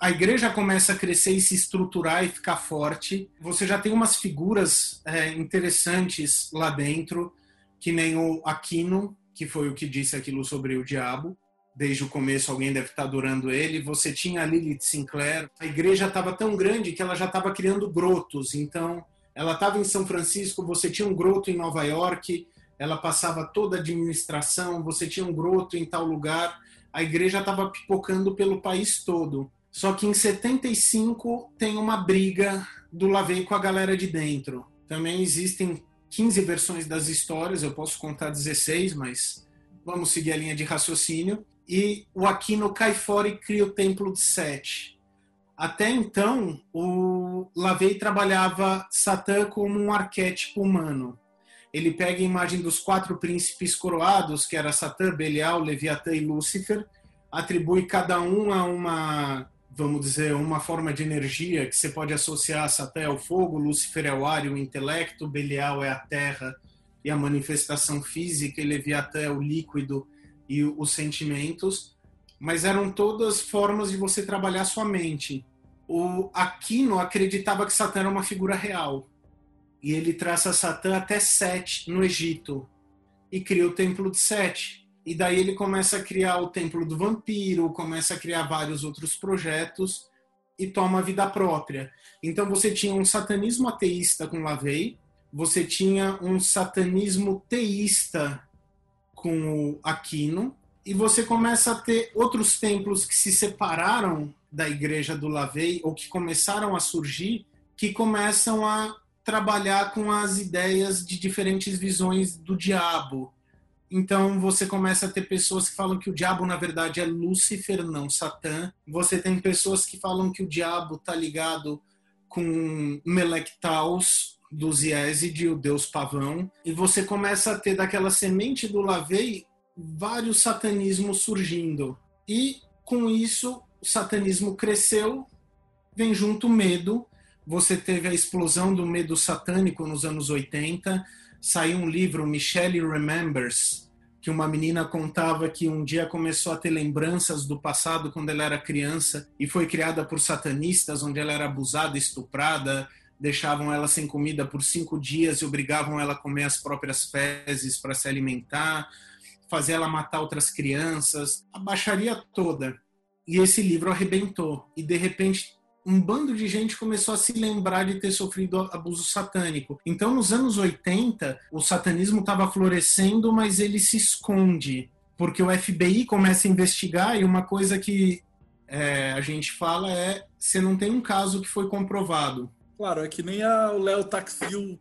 Speaker 3: A igreja começa a crescer e se estruturar e ficar forte. Você já tem umas figuras é, interessantes lá dentro, que nem o Aquino, que foi o que disse aquilo sobre o diabo. Desde o começo alguém deve estar adorando ele. Você tinha a Lilith Sinclair. A igreja estava tão grande que ela já estava criando brotos. Então, ela estava em São Francisco, você tinha um groto em Nova York, ela passava toda a administração, você tinha um groto em tal lugar, a igreja estava pipocando pelo país todo. Só que em 75 tem uma briga do Lavei com a galera de dentro. Também existem 15 versões das histórias, eu posso contar 16, mas vamos seguir a linha de raciocínio. E o Aquino cai fora e cria o Templo de Sete. Até então, o Lavei trabalhava Satã como um arquétipo humano ele pega a imagem dos quatro príncipes coroados, que era Satã, Belial, Leviatã e Lúcifer, atribui cada um a uma, vamos dizer, uma forma de energia que você pode associar a Satã ao fogo, Lúcifer é o ar e o intelecto, Belial é a terra e a manifestação física, e Leviatã é o líquido e os sentimentos, mas eram todas formas de você trabalhar sua mente. O Aquino acreditava que Satã era uma figura real, e ele traça Satã até Sete, no Egito, e cria o Templo de Sete. E daí ele começa a criar o Templo do Vampiro, começa a criar vários outros projetos e toma vida própria. Então você tinha um satanismo ateísta com Lavey, você tinha um satanismo teísta com o Aquino, e você começa a ter outros templos que se separaram da igreja do Lavei, ou que começaram a surgir, que começam a trabalhar com as ideias de diferentes visões do diabo. Então você começa a ter pessoas que falam que o diabo na verdade é Lúcifer, não Satã. Você tem pessoas que falam que o diabo está ligado com Melectaus Iéside, o deus pavão. E você começa a ter daquela semente do Lavei vários satanismos surgindo. E com isso o satanismo cresceu, vem junto o medo, você teve a explosão do medo satânico nos anos 80. Saiu um livro, Michelle Remembers, que uma menina contava que um dia começou a ter lembranças do passado quando ela era criança e foi criada por satanistas, onde ela era abusada, estuprada, deixavam ela sem comida por cinco dias e obrigavam ela a comer as próprias fezes para se alimentar, fazer ela matar outras crianças, a baixaria toda. E esse livro arrebentou. E de repente um bando de gente começou a se lembrar de ter sofrido abuso satânico. Então, nos anos 80, o satanismo estava florescendo, mas ele se esconde, porque o FBI começa a investigar e uma coisa que é, a gente fala é: você não tem um caso que foi comprovado.
Speaker 2: Claro, é que nem a, o Léo Taxil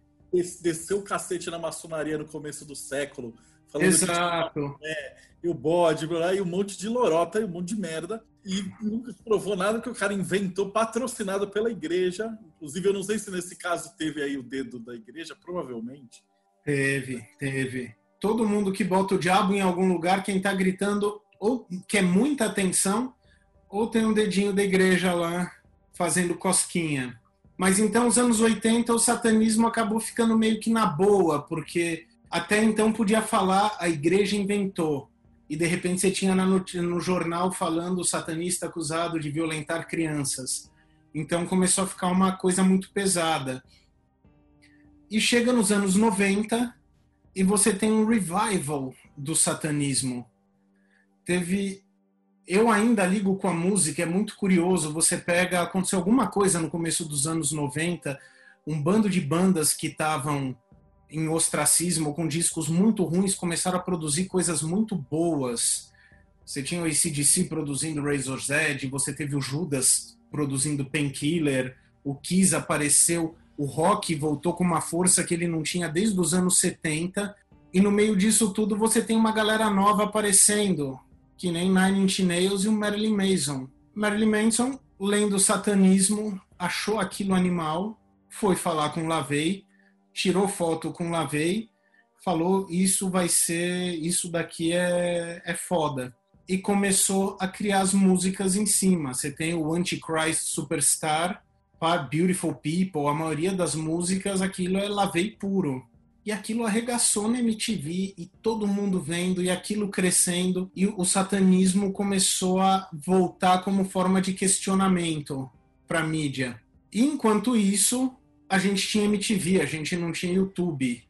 Speaker 2: desceu o cacete na maçonaria no começo do século.
Speaker 3: Exato.
Speaker 2: Que, é, e o bode, e um monte de lorota e um monte de merda e nunca provou nada que o cara inventou, patrocinado pela igreja. Inclusive, eu não sei se nesse caso teve aí o dedo da igreja, provavelmente.
Speaker 3: Teve, teve. Todo mundo que bota o diabo em algum lugar, quem tá gritando ou quer muita atenção, ou tem um dedinho da igreja lá fazendo cosquinha. Mas então, nos anos 80, o satanismo acabou ficando meio que na boa, porque até então podia falar a igreja inventou e de repente você tinha no, jornal falando o satanista acusado de violentar crianças. Então começou a ficar uma coisa muito pesada. E chega nos anos 90 e você tem um revival do satanismo. Teve. Eu ainda ligo com a música, é muito curioso. Você pega. Aconteceu alguma coisa no começo dos anos 90, um bando de bandas que estavam em ostracismo, com discos muito ruins, começaram a produzir coisas muito boas. Você tinha o ACDC produzindo Razor's Edge, você teve o Judas produzindo Painkiller, o Kiss apareceu, o rock voltou com uma força que ele não tinha desde os anos 70, e no meio disso tudo você tem uma galera nova aparecendo, que nem Nine Inch Nails e o Marilyn Manson. Marilyn Manson, lendo o satanismo, achou aquilo animal, foi falar com LaVey, tirou foto com Lavei, falou isso vai ser, isso daqui é, é foda. E começou a criar as músicas em cima. Você tem o Antichrist Superstar, Beautiful People, a maioria das músicas, aquilo é Lavei puro. E aquilo arregaçou na MTV e todo mundo vendo e aquilo crescendo e o satanismo começou a voltar como forma de questionamento para mídia. E enquanto isso, a gente tinha MTV, a gente não tinha YouTube,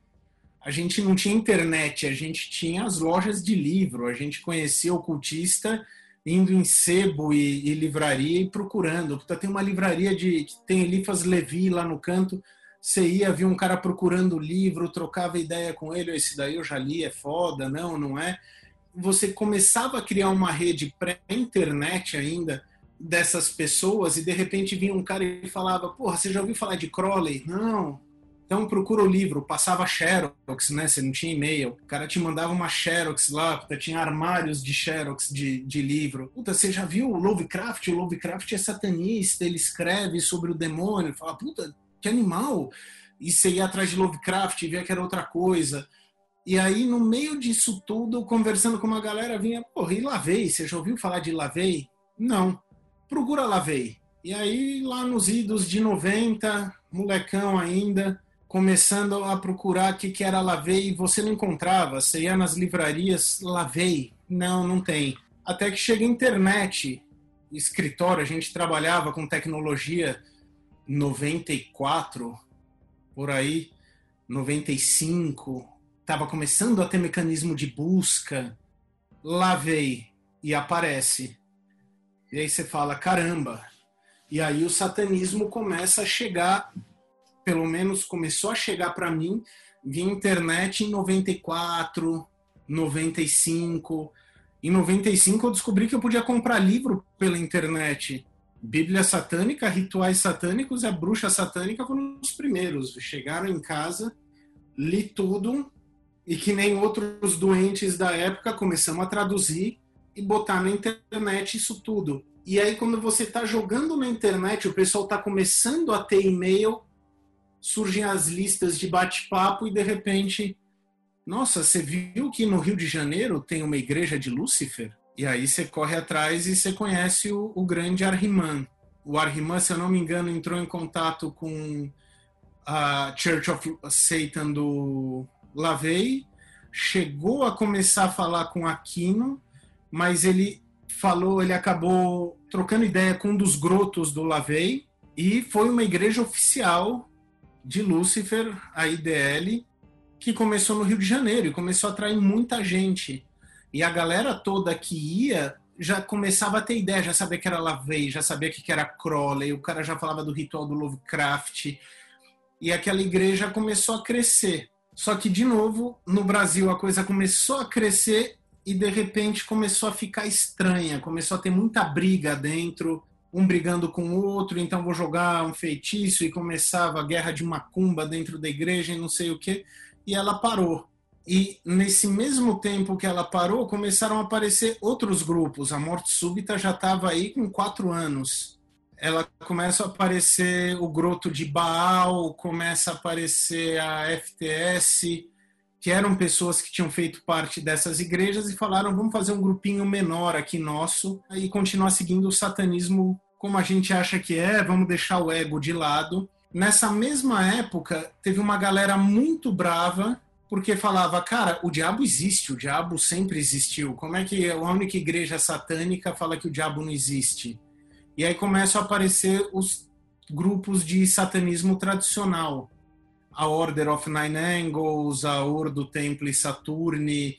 Speaker 3: a gente não tinha internet, a gente tinha as lojas de livro, a gente conhecia o cultista indo em sebo e, e livraria e procurando. Tem uma livraria de tem Elifas Levi lá no canto. Você ia, via um cara procurando livro, trocava ideia com ele, esse daí eu já li, é foda, não, não é. Você começava a criar uma rede pré-internet ainda, dessas pessoas e de repente vinha um cara e falava: Porra, você já ouviu falar de Crowley? Não. Então procura o livro, passava Xerox, né? Você não tinha e-mail. O cara te mandava uma Xerox lá, puta, tinha armários de Xerox de, de livro. Puta, você já viu o Lovecraft? O Lovecraft é satanista, ele escreve sobre o demônio. Fala, puta, que animal! E você ia atrás de Lovecraft e via que era outra coisa. E aí, no meio disso tudo, conversando com uma galera, vinha, porra, e Lavei? Você já ouviu falar de Lavei? Não procura Lavei. E aí, lá nos idos de 90, molecão ainda, começando a procurar o que, que era Lavei, você não encontrava. Você ia nas livrarias, Lavei. Não, não tem. Até que chega a internet, escritório, a gente trabalhava com tecnologia 94, por aí, 95, estava começando a ter mecanismo de busca, lavei e aparece e aí você fala, caramba. E aí o satanismo começa a chegar pelo menos, começou a chegar para mim via internet em 94, 95. Em 95 eu descobri que eu podia comprar livro pela internet. Bíblia satânica, rituais satânicos e a bruxa satânica foram os primeiros. Chegaram em casa, li tudo e que nem outros doentes da época começamos a traduzir e botar na internet isso tudo. E aí quando você está jogando na internet, o pessoal está começando a ter e-mail, surgem as listas de bate-papo e de repente, nossa, você viu que no Rio de Janeiro tem uma igreja de Lúcifer? E aí você corre atrás e você conhece o, o grande Arhiman. O Arhiman, se eu não me engano, entrou em contato com a Church of Satan do Lavey, chegou a começar a falar com Aquino, mas ele falou, ele acabou trocando ideia com um dos grotos do Lavey e foi uma igreja oficial de Lúcifer, a IDL, que começou no Rio de Janeiro e começou a atrair muita gente. E a galera toda que ia já começava a ter ideia, já sabia que era Lavey, já sabia que era Crowley, o cara já falava do ritual do Lovecraft. E aquela igreja começou a crescer. Só que, de novo, no Brasil a coisa começou a crescer e de repente começou a ficar estranha, começou a ter muita briga dentro, um brigando com o outro, então vou jogar um feitiço e começava a guerra de macumba dentro da igreja e não sei o que, e ela parou. E nesse mesmo tempo que ela parou, começaram a aparecer outros grupos. A Morte Súbita já estava aí com quatro anos. Ela começa a aparecer o Groto de Baal, começa a aparecer a FTS, que eram pessoas que tinham feito parte dessas igrejas e falaram: vamos fazer um grupinho menor aqui nosso e continuar seguindo o satanismo como a gente acha que é, vamos deixar o ego de lado. Nessa mesma época, teve uma galera muito brava porque falava, cara, o diabo existe, o diabo sempre existiu. Como é que a única igreja satânica fala que o diabo não existe? E aí começam a aparecer os grupos de satanismo tradicional. A Order of Nine Angles, a Ordo Templi Saturni,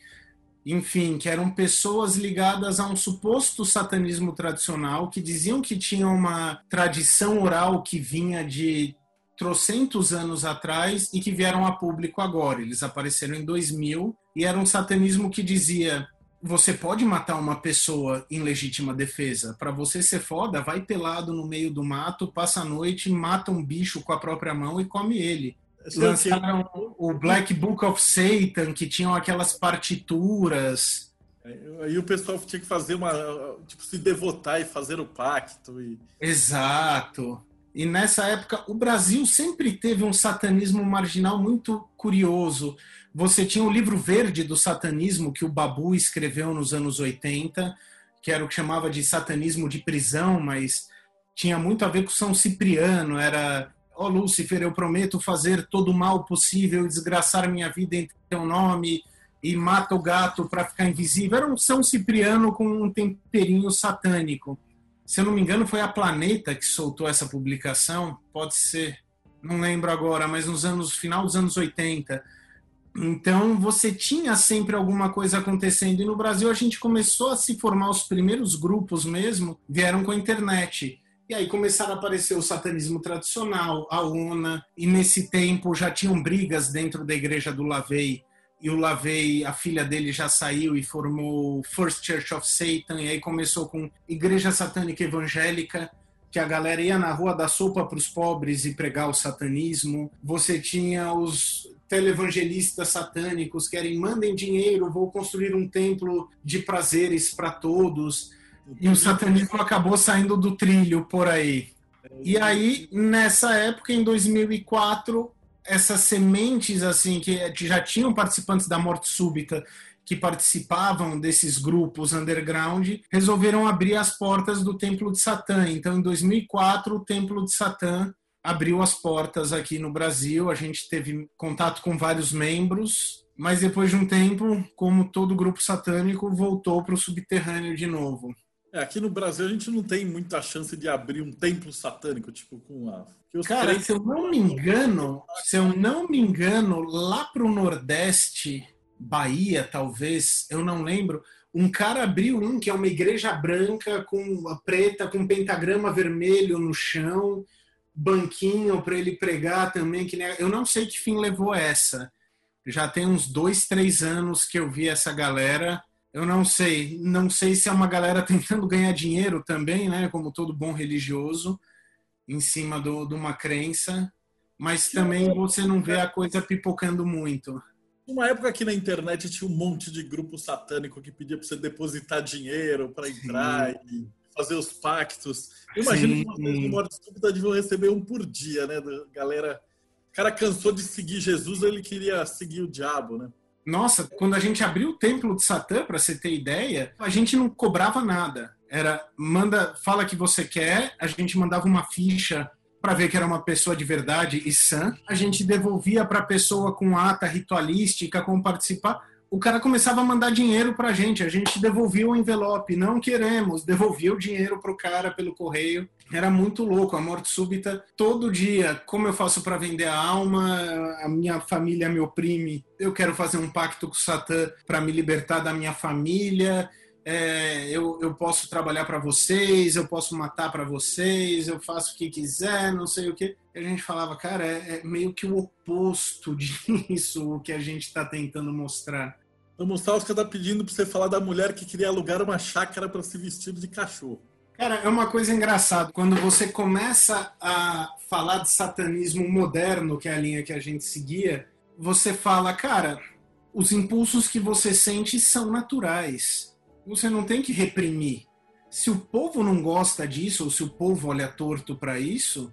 Speaker 3: enfim, que eram pessoas ligadas a um suposto satanismo tradicional, que diziam que tinham uma tradição oral que vinha de trocentos anos atrás e que vieram a público agora. Eles apareceram em 2000 e era um satanismo que dizia: você pode matar uma pessoa em legítima defesa. Para você ser foda, vai pelado no meio do mato, passa a noite, mata um bicho com a própria mão e come ele. Lançaram o Black Book of Satan, que tinham aquelas partituras.
Speaker 2: Aí o pessoal tinha que fazer uma. Tipo, se devotar e fazer o pacto. E...
Speaker 3: Exato. E nessa época, o Brasil sempre teve um satanismo marginal muito curioso. Você tinha o livro verde do satanismo que o Babu escreveu nos anos 80, que era o que chamava de satanismo de prisão, mas tinha muito a ver com São Cipriano. Era, ó oh, Lúcifer, eu prometo fazer todo o mal possível, desgraçar minha vida em teu nome e mata o gato para ficar invisível. Era um São Cipriano com um temperinho satânico se eu não me engano, foi a Planeta que soltou essa publicação, pode ser, não lembro agora, mas nos anos final dos anos 80. Então você tinha sempre alguma coisa acontecendo e no Brasil a gente começou a se formar os primeiros grupos mesmo, vieram com a internet. E aí começaram a aparecer o satanismo tradicional, a ONA, e nesse tempo já tinham brigas dentro da igreja do Lavei e o Lavey, a filha dele já saiu e formou First Church of Satan, e aí começou com Igreja Satânica Evangélica, que a galera ia na rua dar sopa para os pobres e pregar o satanismo. Você tinha os televangelistas satânicos que querem mandem dinheiro, vou construir um templo de prazeres para todos. E o satanismo acabou saindo do trilho por aí. E aí, nessa época, em 2004, essas sementes assim que já tinham participantes da morte súbita que participavam desses grupos underground resolveram abrir as portas do Templo de Satã. Então, em 2004, o Templo de Satã abriu as portas aqui no Brasil. A gente teve contato com vários membros, mas depois de um tempo, como todo grupo satânico, voltou para o subterrâneo de novo.
Speaker 2: É, aqui no Brasil a gente não tem muita chance de abrir um templo satânico, tipo com a.
Speaker 3: Cara, se eu não me engano, se eu não me engano, lá pro Nordeste, Bahia, talvez, eu não lembro, um cara abriu um que é uma igreja branca com preta com um pentagrama vermelho no chão, banquinho para ele pregar também. Que eu não sei que fim levou essa. Já tem uns dois, três anos que eu vi essa galera. Eu não sei, não sei se é uma galera (laughs) tentando ganhar dinheiro também, né? Como todo bom religioso, em cima do, de uma crença, mas também você não vê a coisa pipocando muito.
Speaker 2: Uma época aqui na internet tinha um monte de grupo satânico que pedia para você depositar dinheiro para entrar Sim. e fazer os pactos. Eu imagino Sim. que vocês no Morte Súbita deviam receber um por dia, né? Galera. O cara cansou de seguir Jesus, ele queria seguir o diabo, né?
Speaker 3: Nossa, quando a gente abriu o templo de Satã, para você ter ideia, a gente não cobrava nada. Era manda, fala que você quer, a gente mandava uma ficha para ver que era uma pessoa de verdade e sã. A gente devolvia para a pessoa com ata ritualística, como participar. O cara começava a mandar dinheiro para a gente, a gente devolvia o envelope, não queremos, devolvia o dinheiro para o cara pelo correio. Era muito louco, a morte súbita todo dia. Como eu faço para vender a alma? A minha família me oprime. Eu quero fazer um pacto com o Satã para me libertar da minha família é, eu, eu posso trabalhar para vocês, eu posso matar para vocês, eu faço o que quiser, não sei o que. A gente falava, cara, é, é meio que o oposto (laughs) disso o que a gente está tentando mostrar.
Speaker 2: O Mussalska está pedindo para você falar da mulher que queria alugar uma chácara para se vestir de cachorro.
Speaker 3: Cara, é uma coisa engraçada. Quando você começa a falar de satanismo moderno, que é a linha que a gente seguia, você fala, cara, os impulsos que você sente são naturais você não tem que reprimir. Se o povo não gosta disso, ou se o povo olha torto para isso,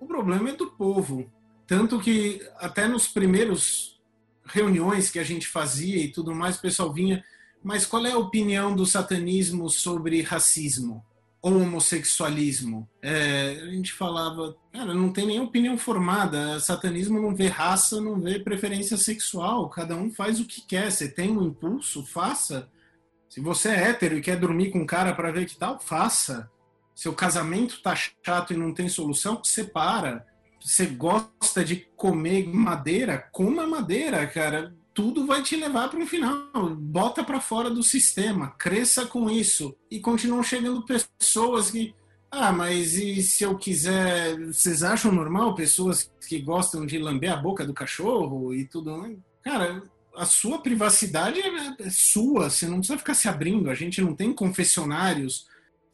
Speaker 3: o problema é do povo. Tanto que até nos primeiros reuniões que a gente fazia e tudo mais, o pessoal vinha, mas qual é a opinião do satanismo sobre racismo ou homossexualismo? É, a gente falava, cara, não tem nem opinião formada. O satanismo não vê raça, não vê preferência sexual. Cada um faz o que quer. Você tem um impulso, faça. Se você é hétero e quer dormir com um cara para ver que tal, faça. Seu casamento tá chato e não tem solução, separa. Você gosta de comer madeira, coma madeira, cara. Tudo vai te levar para um final. Bota para fora do sistema, cresça com isso. E continuam chegando pessoas que ah, mas e se eu quiser. Vocês acham normal pessoas que gostam de lamber a boca do cachorro e tudo? Cara, a sua privacidade é, é sua, você não precisa ficar se abrindo, a gente não tem confessionários.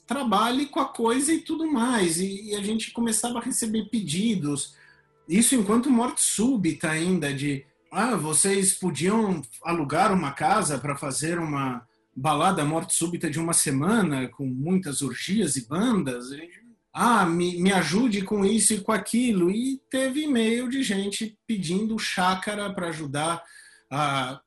Speaker 3: Trabalhe com a coisa e tudo mais. E, e a gente começava a receber pedidos. Isso enquanto morte súbita ainda, de ah, vocês podiam alugar uma casa para fazer uma balada morte súbita de uma semana, com muitas orgias e bandas. Ah, me, me ajude com isso e com aquilo. E teve e-mail de gente pedindo chácara para ajudar a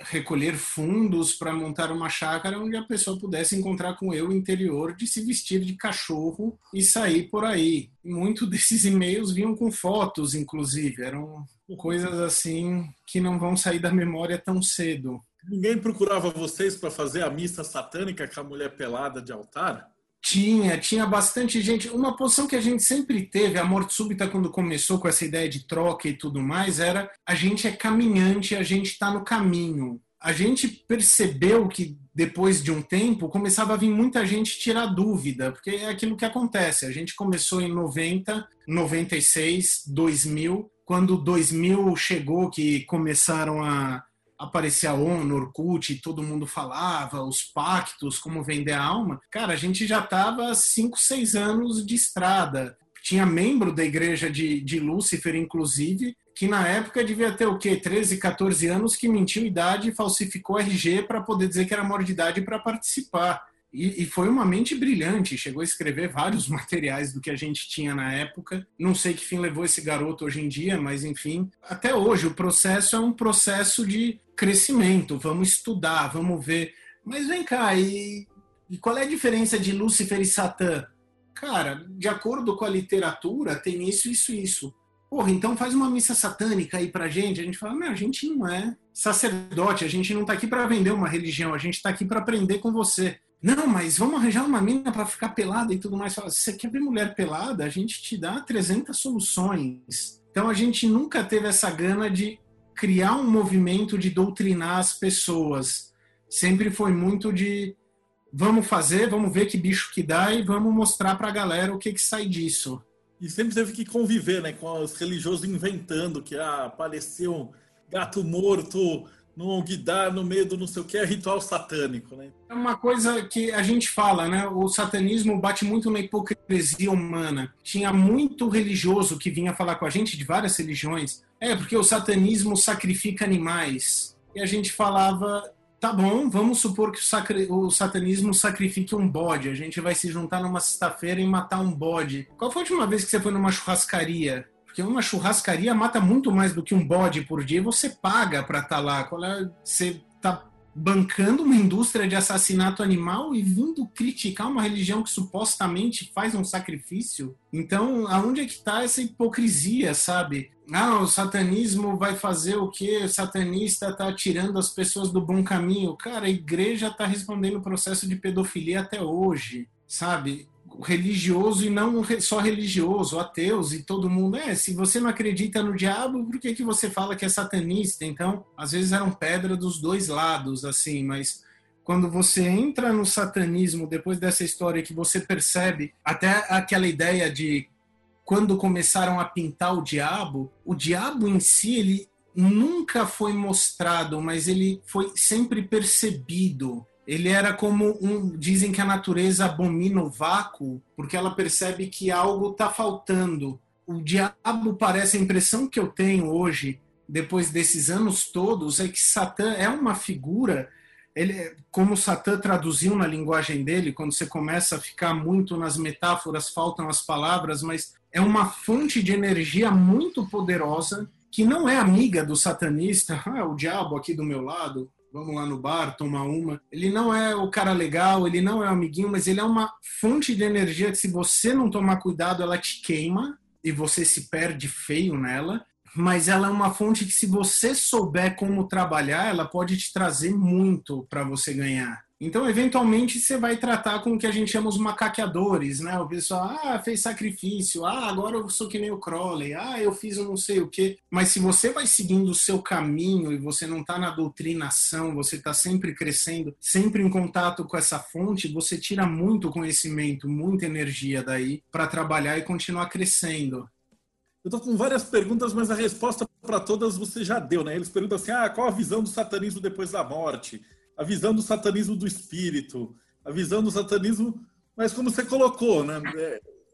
Speaker 3: recolher fundos para montar uma chácara onde a pessoa pudesse encontrar com eu interior de se vestir de cachorro e sair por aí. Muitos (laughs) desses e-mails vinham com fotos, inclusive, eram coisas assim que não vão sair da memória tão cedo.
Speaker 2: Ninguém procurava vocês para fazer a missa satânica com a mulher pelada de altar?
Speaker 3: Tinha, tinha bastante gente. Uma posição que a gente sempre teve, a morte súbita, quando começou com essa ideia de troca e tudo mais, era a gente é caminhante, a gente está no caminho. A gente percebeu que depois de um tempo começava a vir muita gente tirar dúvida, porque é aquilo que acontece. A gente começou em 90, 96, 2000. Quando 2000 chegou, que começaram a aparecia a ONU, Orkut, e todo mundo falava, os pactos, como vender a alma, cara, a gente já estava cinco, seis anos de estrada. Tinha membro da igreja de, de Lúcifer, inclusive, que na época devia ter o quê? 13, 14 anos, que mentiu idade e falsificou RG para poder dizer que era maior de idade para participar. E, e, foi uma mente brilhante, chegou a escrever vários (laughs) materiais do que a gente tinha na época. Não sei que fim levou esse garoto hoje em dia, mas enfim. Até hoje, o processo é um processo de crescimento. Vamos estudar, vamos ver. Mas vem cá, e, e qual é a diferença de Lúcifer e Satã? Cara, de acordo com a literatura, tem isso, isso, isso. Porra, então faz uma missa satânica aí pra gente. A gente fala, não, a gente não é sacerdote, a gente não tá aqui para vender uma religião, a gente tá aqui para aprender com você. Não, mas vamos arranjar uma mina para ficar pelada e tudo mais. Se você quer ver mulher pelada, a gente te dá 300 soluções. Então a gente nunca teve essa gana de criar um movimento de doutrinar as pessoas. Sempre foi muito de vamos fazer, vamos ver que bicho que dá e vamos mostrar para a galera o que, que sai disso.
Speaker 2: E sempre teve que conviver, né, com os religiosos inventando que ah, apareceu um gato morto no Alguidar, no meio do não sei o que, é ritual satânico, né?
Speaker 3: É uma coisa que a gente fala, né? O satanismo bate muito na hipocrisia humana. Tinha muito religioso que vinha falar com a gente de várias religiões. É, porque o satanismo sacrifica animais. E a gente falava, tá bom, vamos supor que o, sacri... o, satanismo sacrifique um bode. A gente vai se juntar numa sexta-feira e matar um bode. Qual foi a última vez que você foi numa churrascaria? Porque uma churrascaria mata muito mais do que um bode por dia você paga para estar tá lá. É? Você tá bancando uma indústria de assassinato animal e vindo criticar uma religião que supostamente faz um sacrifício. Então, aonde é que está essa hipocrisia, sabe? Ah, o satanismo vai fazer o quê? O satanista está tirando as pessoas do bom caminho. Cara, a igreja está respondendo o processo de pedofilia até hoje, sabe? Religioso e não só religioso, ateus e todo mundo. É, se você não acredita no diabo, por que, que você fala que é satanista? Então, às vezes eram pedra dos dois lados, assim, mas quando você entra no satanismo, depois dessa história que você percebe até aquela ideia de quando começaram a pintar o diabo, o diabo em si, ele nunca foi mostrado, mas ele foi sempre percebido ele era como um. Dizem que a natureza abomina o vácuo porque ela percebe que algo está faltando. O diabo parece a impressão que eu tenho hoje, depois desses anos todos, é que Satã é uma figura. Ele, como Satã traduziu na linguagem dele, quando você começa a ficar muito nas metáforas, faltam as palavras, mas é uma fonte de energia muito poderosa que não é amiga do satanista, (laughs) ah, o diabo aqui do meu lado, vamos lá no bar tomar uma. Ele não é o cara legal, ele não é o amiguinho, mas ele é uma fonte de energia que se você não tomar cuidado, ela te queima e você se perde feio nela. Mas ela é uma fonte que se você souber como trabalhar, ela pode te trazer muito para você ganhar. Então, eventualmente, você vai tratar com o que a gente chama os macaqueadores, né? O pessoal, ah, fez sacrifício, ah, agora eu sou que nem o Crowley, ah, eu fiz não sei o quê. Mas se você vai seguindo o seu caminho e você não está na doutrinação, você está sempre crescendo, sempre em contato com essa fonte, você tira muito conhecimento, muita energia daí para trabalhar e continuar crescendo.
Speaker 2: Eu estou com várias perguntas, mas a resposta para todas você já deu, né? Eles perguntam assim: ah, qual a visão do satanismo depois da morte? A visão do satanismo do espírito, a visão do satanismo, mas como você colocou, né?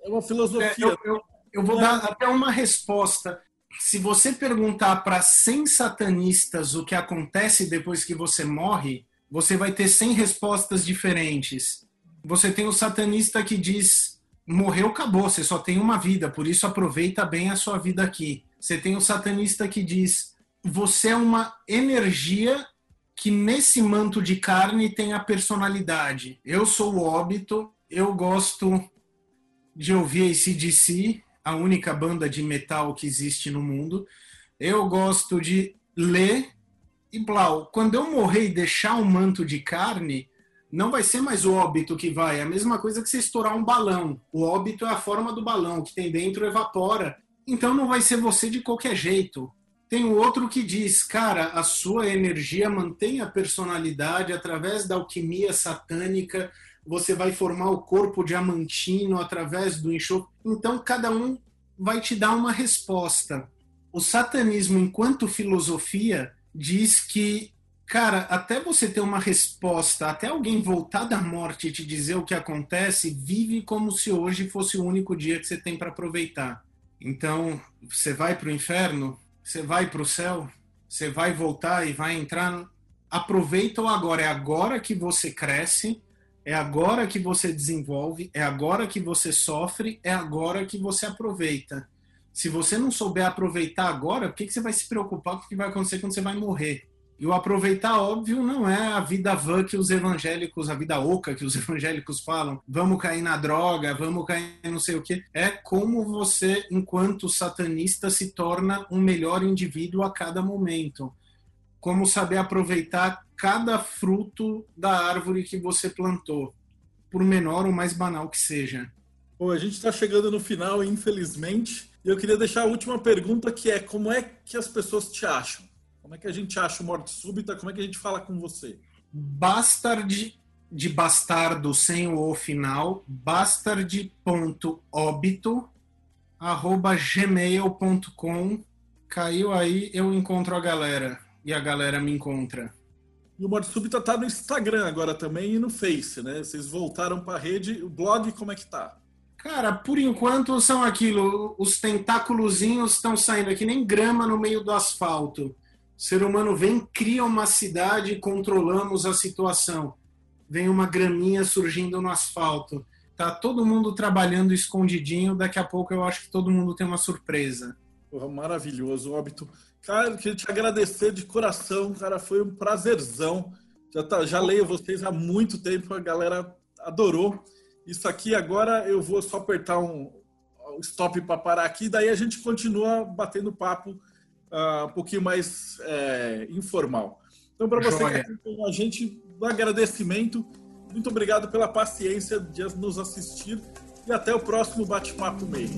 Speaker 2: É uma filosofia. É,
Speaker 3: eu, eu, eu, vou dar até uma resposta. Se você perguntar para 100 satanistas o que acontece depois que você morre, você vai ter 100 respostas diferentes. Você tem o satanista que diz: morreu, acabou, você só tem uma vida, por isso aproveita bem a sua vida aqui. Você tem o satanista que diz: você é uma energia que nesse manto de carne tem a personalidade. Eu sou o óbito, eu gosto de ouvir ACDC, a única banda de metal que existe no mundo. Eu gosto de ler e blau. Quando eu morrer e deixar um manto de carne, não vai ser mais o óbito que vai. É a mesma coisa que você estourar um balão. O óbito é a forma do balão, o que tem dentro evapora. Então não vai ser você de qualquer jeito. Tem o outro que diz, cara, a sua energia mantém a personalidade através da alquimia satânica, você vai formar o corpo diamantino através do enxofre. Então, cada um vai te dar uma resposta. O satanismo, enquanto filosofia, diz que, cara, até você ter uma resposta, até alguém voltar da morte e te dizer o que acontece, vive como se hoje fosse o único dia que você tem para aproveitar. Então, você vai para o inferno, você vai para o céu, você vai voltar e vai entrar. Aproveita o agora. É agora que você cresce, é agora que você desenvolve, é agora que você sofre, é agora que você aproveita. Se você não souber aproveitar agora, por que, que você vai se preocupar com o que vai acontecer quando você vai morrer? E o aproveitar, óbvio, não é a vida vã que os evangélicos, a vida oca que os (laughs) evangélicos falam, vamos cair na droga, vamos cair não sei o quê. É como você, enquanto satanista, se torna um melhor indivíduo a cada momento. Como saber aproveitar cada fruto da árvore que você plantou, por menor ou mais banal que seja.
Speaker 2: A gente está chegando no final, infelizmente. E eu queria deixar a última pergunta, que é como é que as pessoas te acham? Como é que a gente acha morte súbita? Como é que a gente fala com você?
Speaker 3: Bastard de bastardo sem o o final, bastard.óbito arroba gmail.com. Caiu aí, eu encontro a galera. E a galera me encontra.
Speaker 2: E o Morte Súbita tá no Instagram agora também e no Face, né? Vocês voltaram para a rede. O blog, como é que tá?
Speaker 3: Cara, por enquanto são aquilo. Os tentáculozinhos estão saindo aqui, nem grama no meio do asfalto. Ser humano vem, cria uma cidade, controlamos a situação. Vem uma graminha surgindo no asfalto. Tá todo mundo trabalhando escondidinho. Daqui a pouco eu acho que todo mundo tem uma surpresa.
Speaker 2: Porra, maravilhoso, Óbito. Cara, queria te agradecer de coração, cara. Foi um prazerzão. Já, tá, já leio vocês há muito tempo, a galera adorou. Isso aqui agora eu vou só apertar um stop para parar aqui, daí a gente continua batendo papo uh, um pouquinho mais é, informal. Então, para você que acompanhou a gente, um agradecimento. Muito obrigado pela paciência de nos assistir e até o próximo bate-papo meio.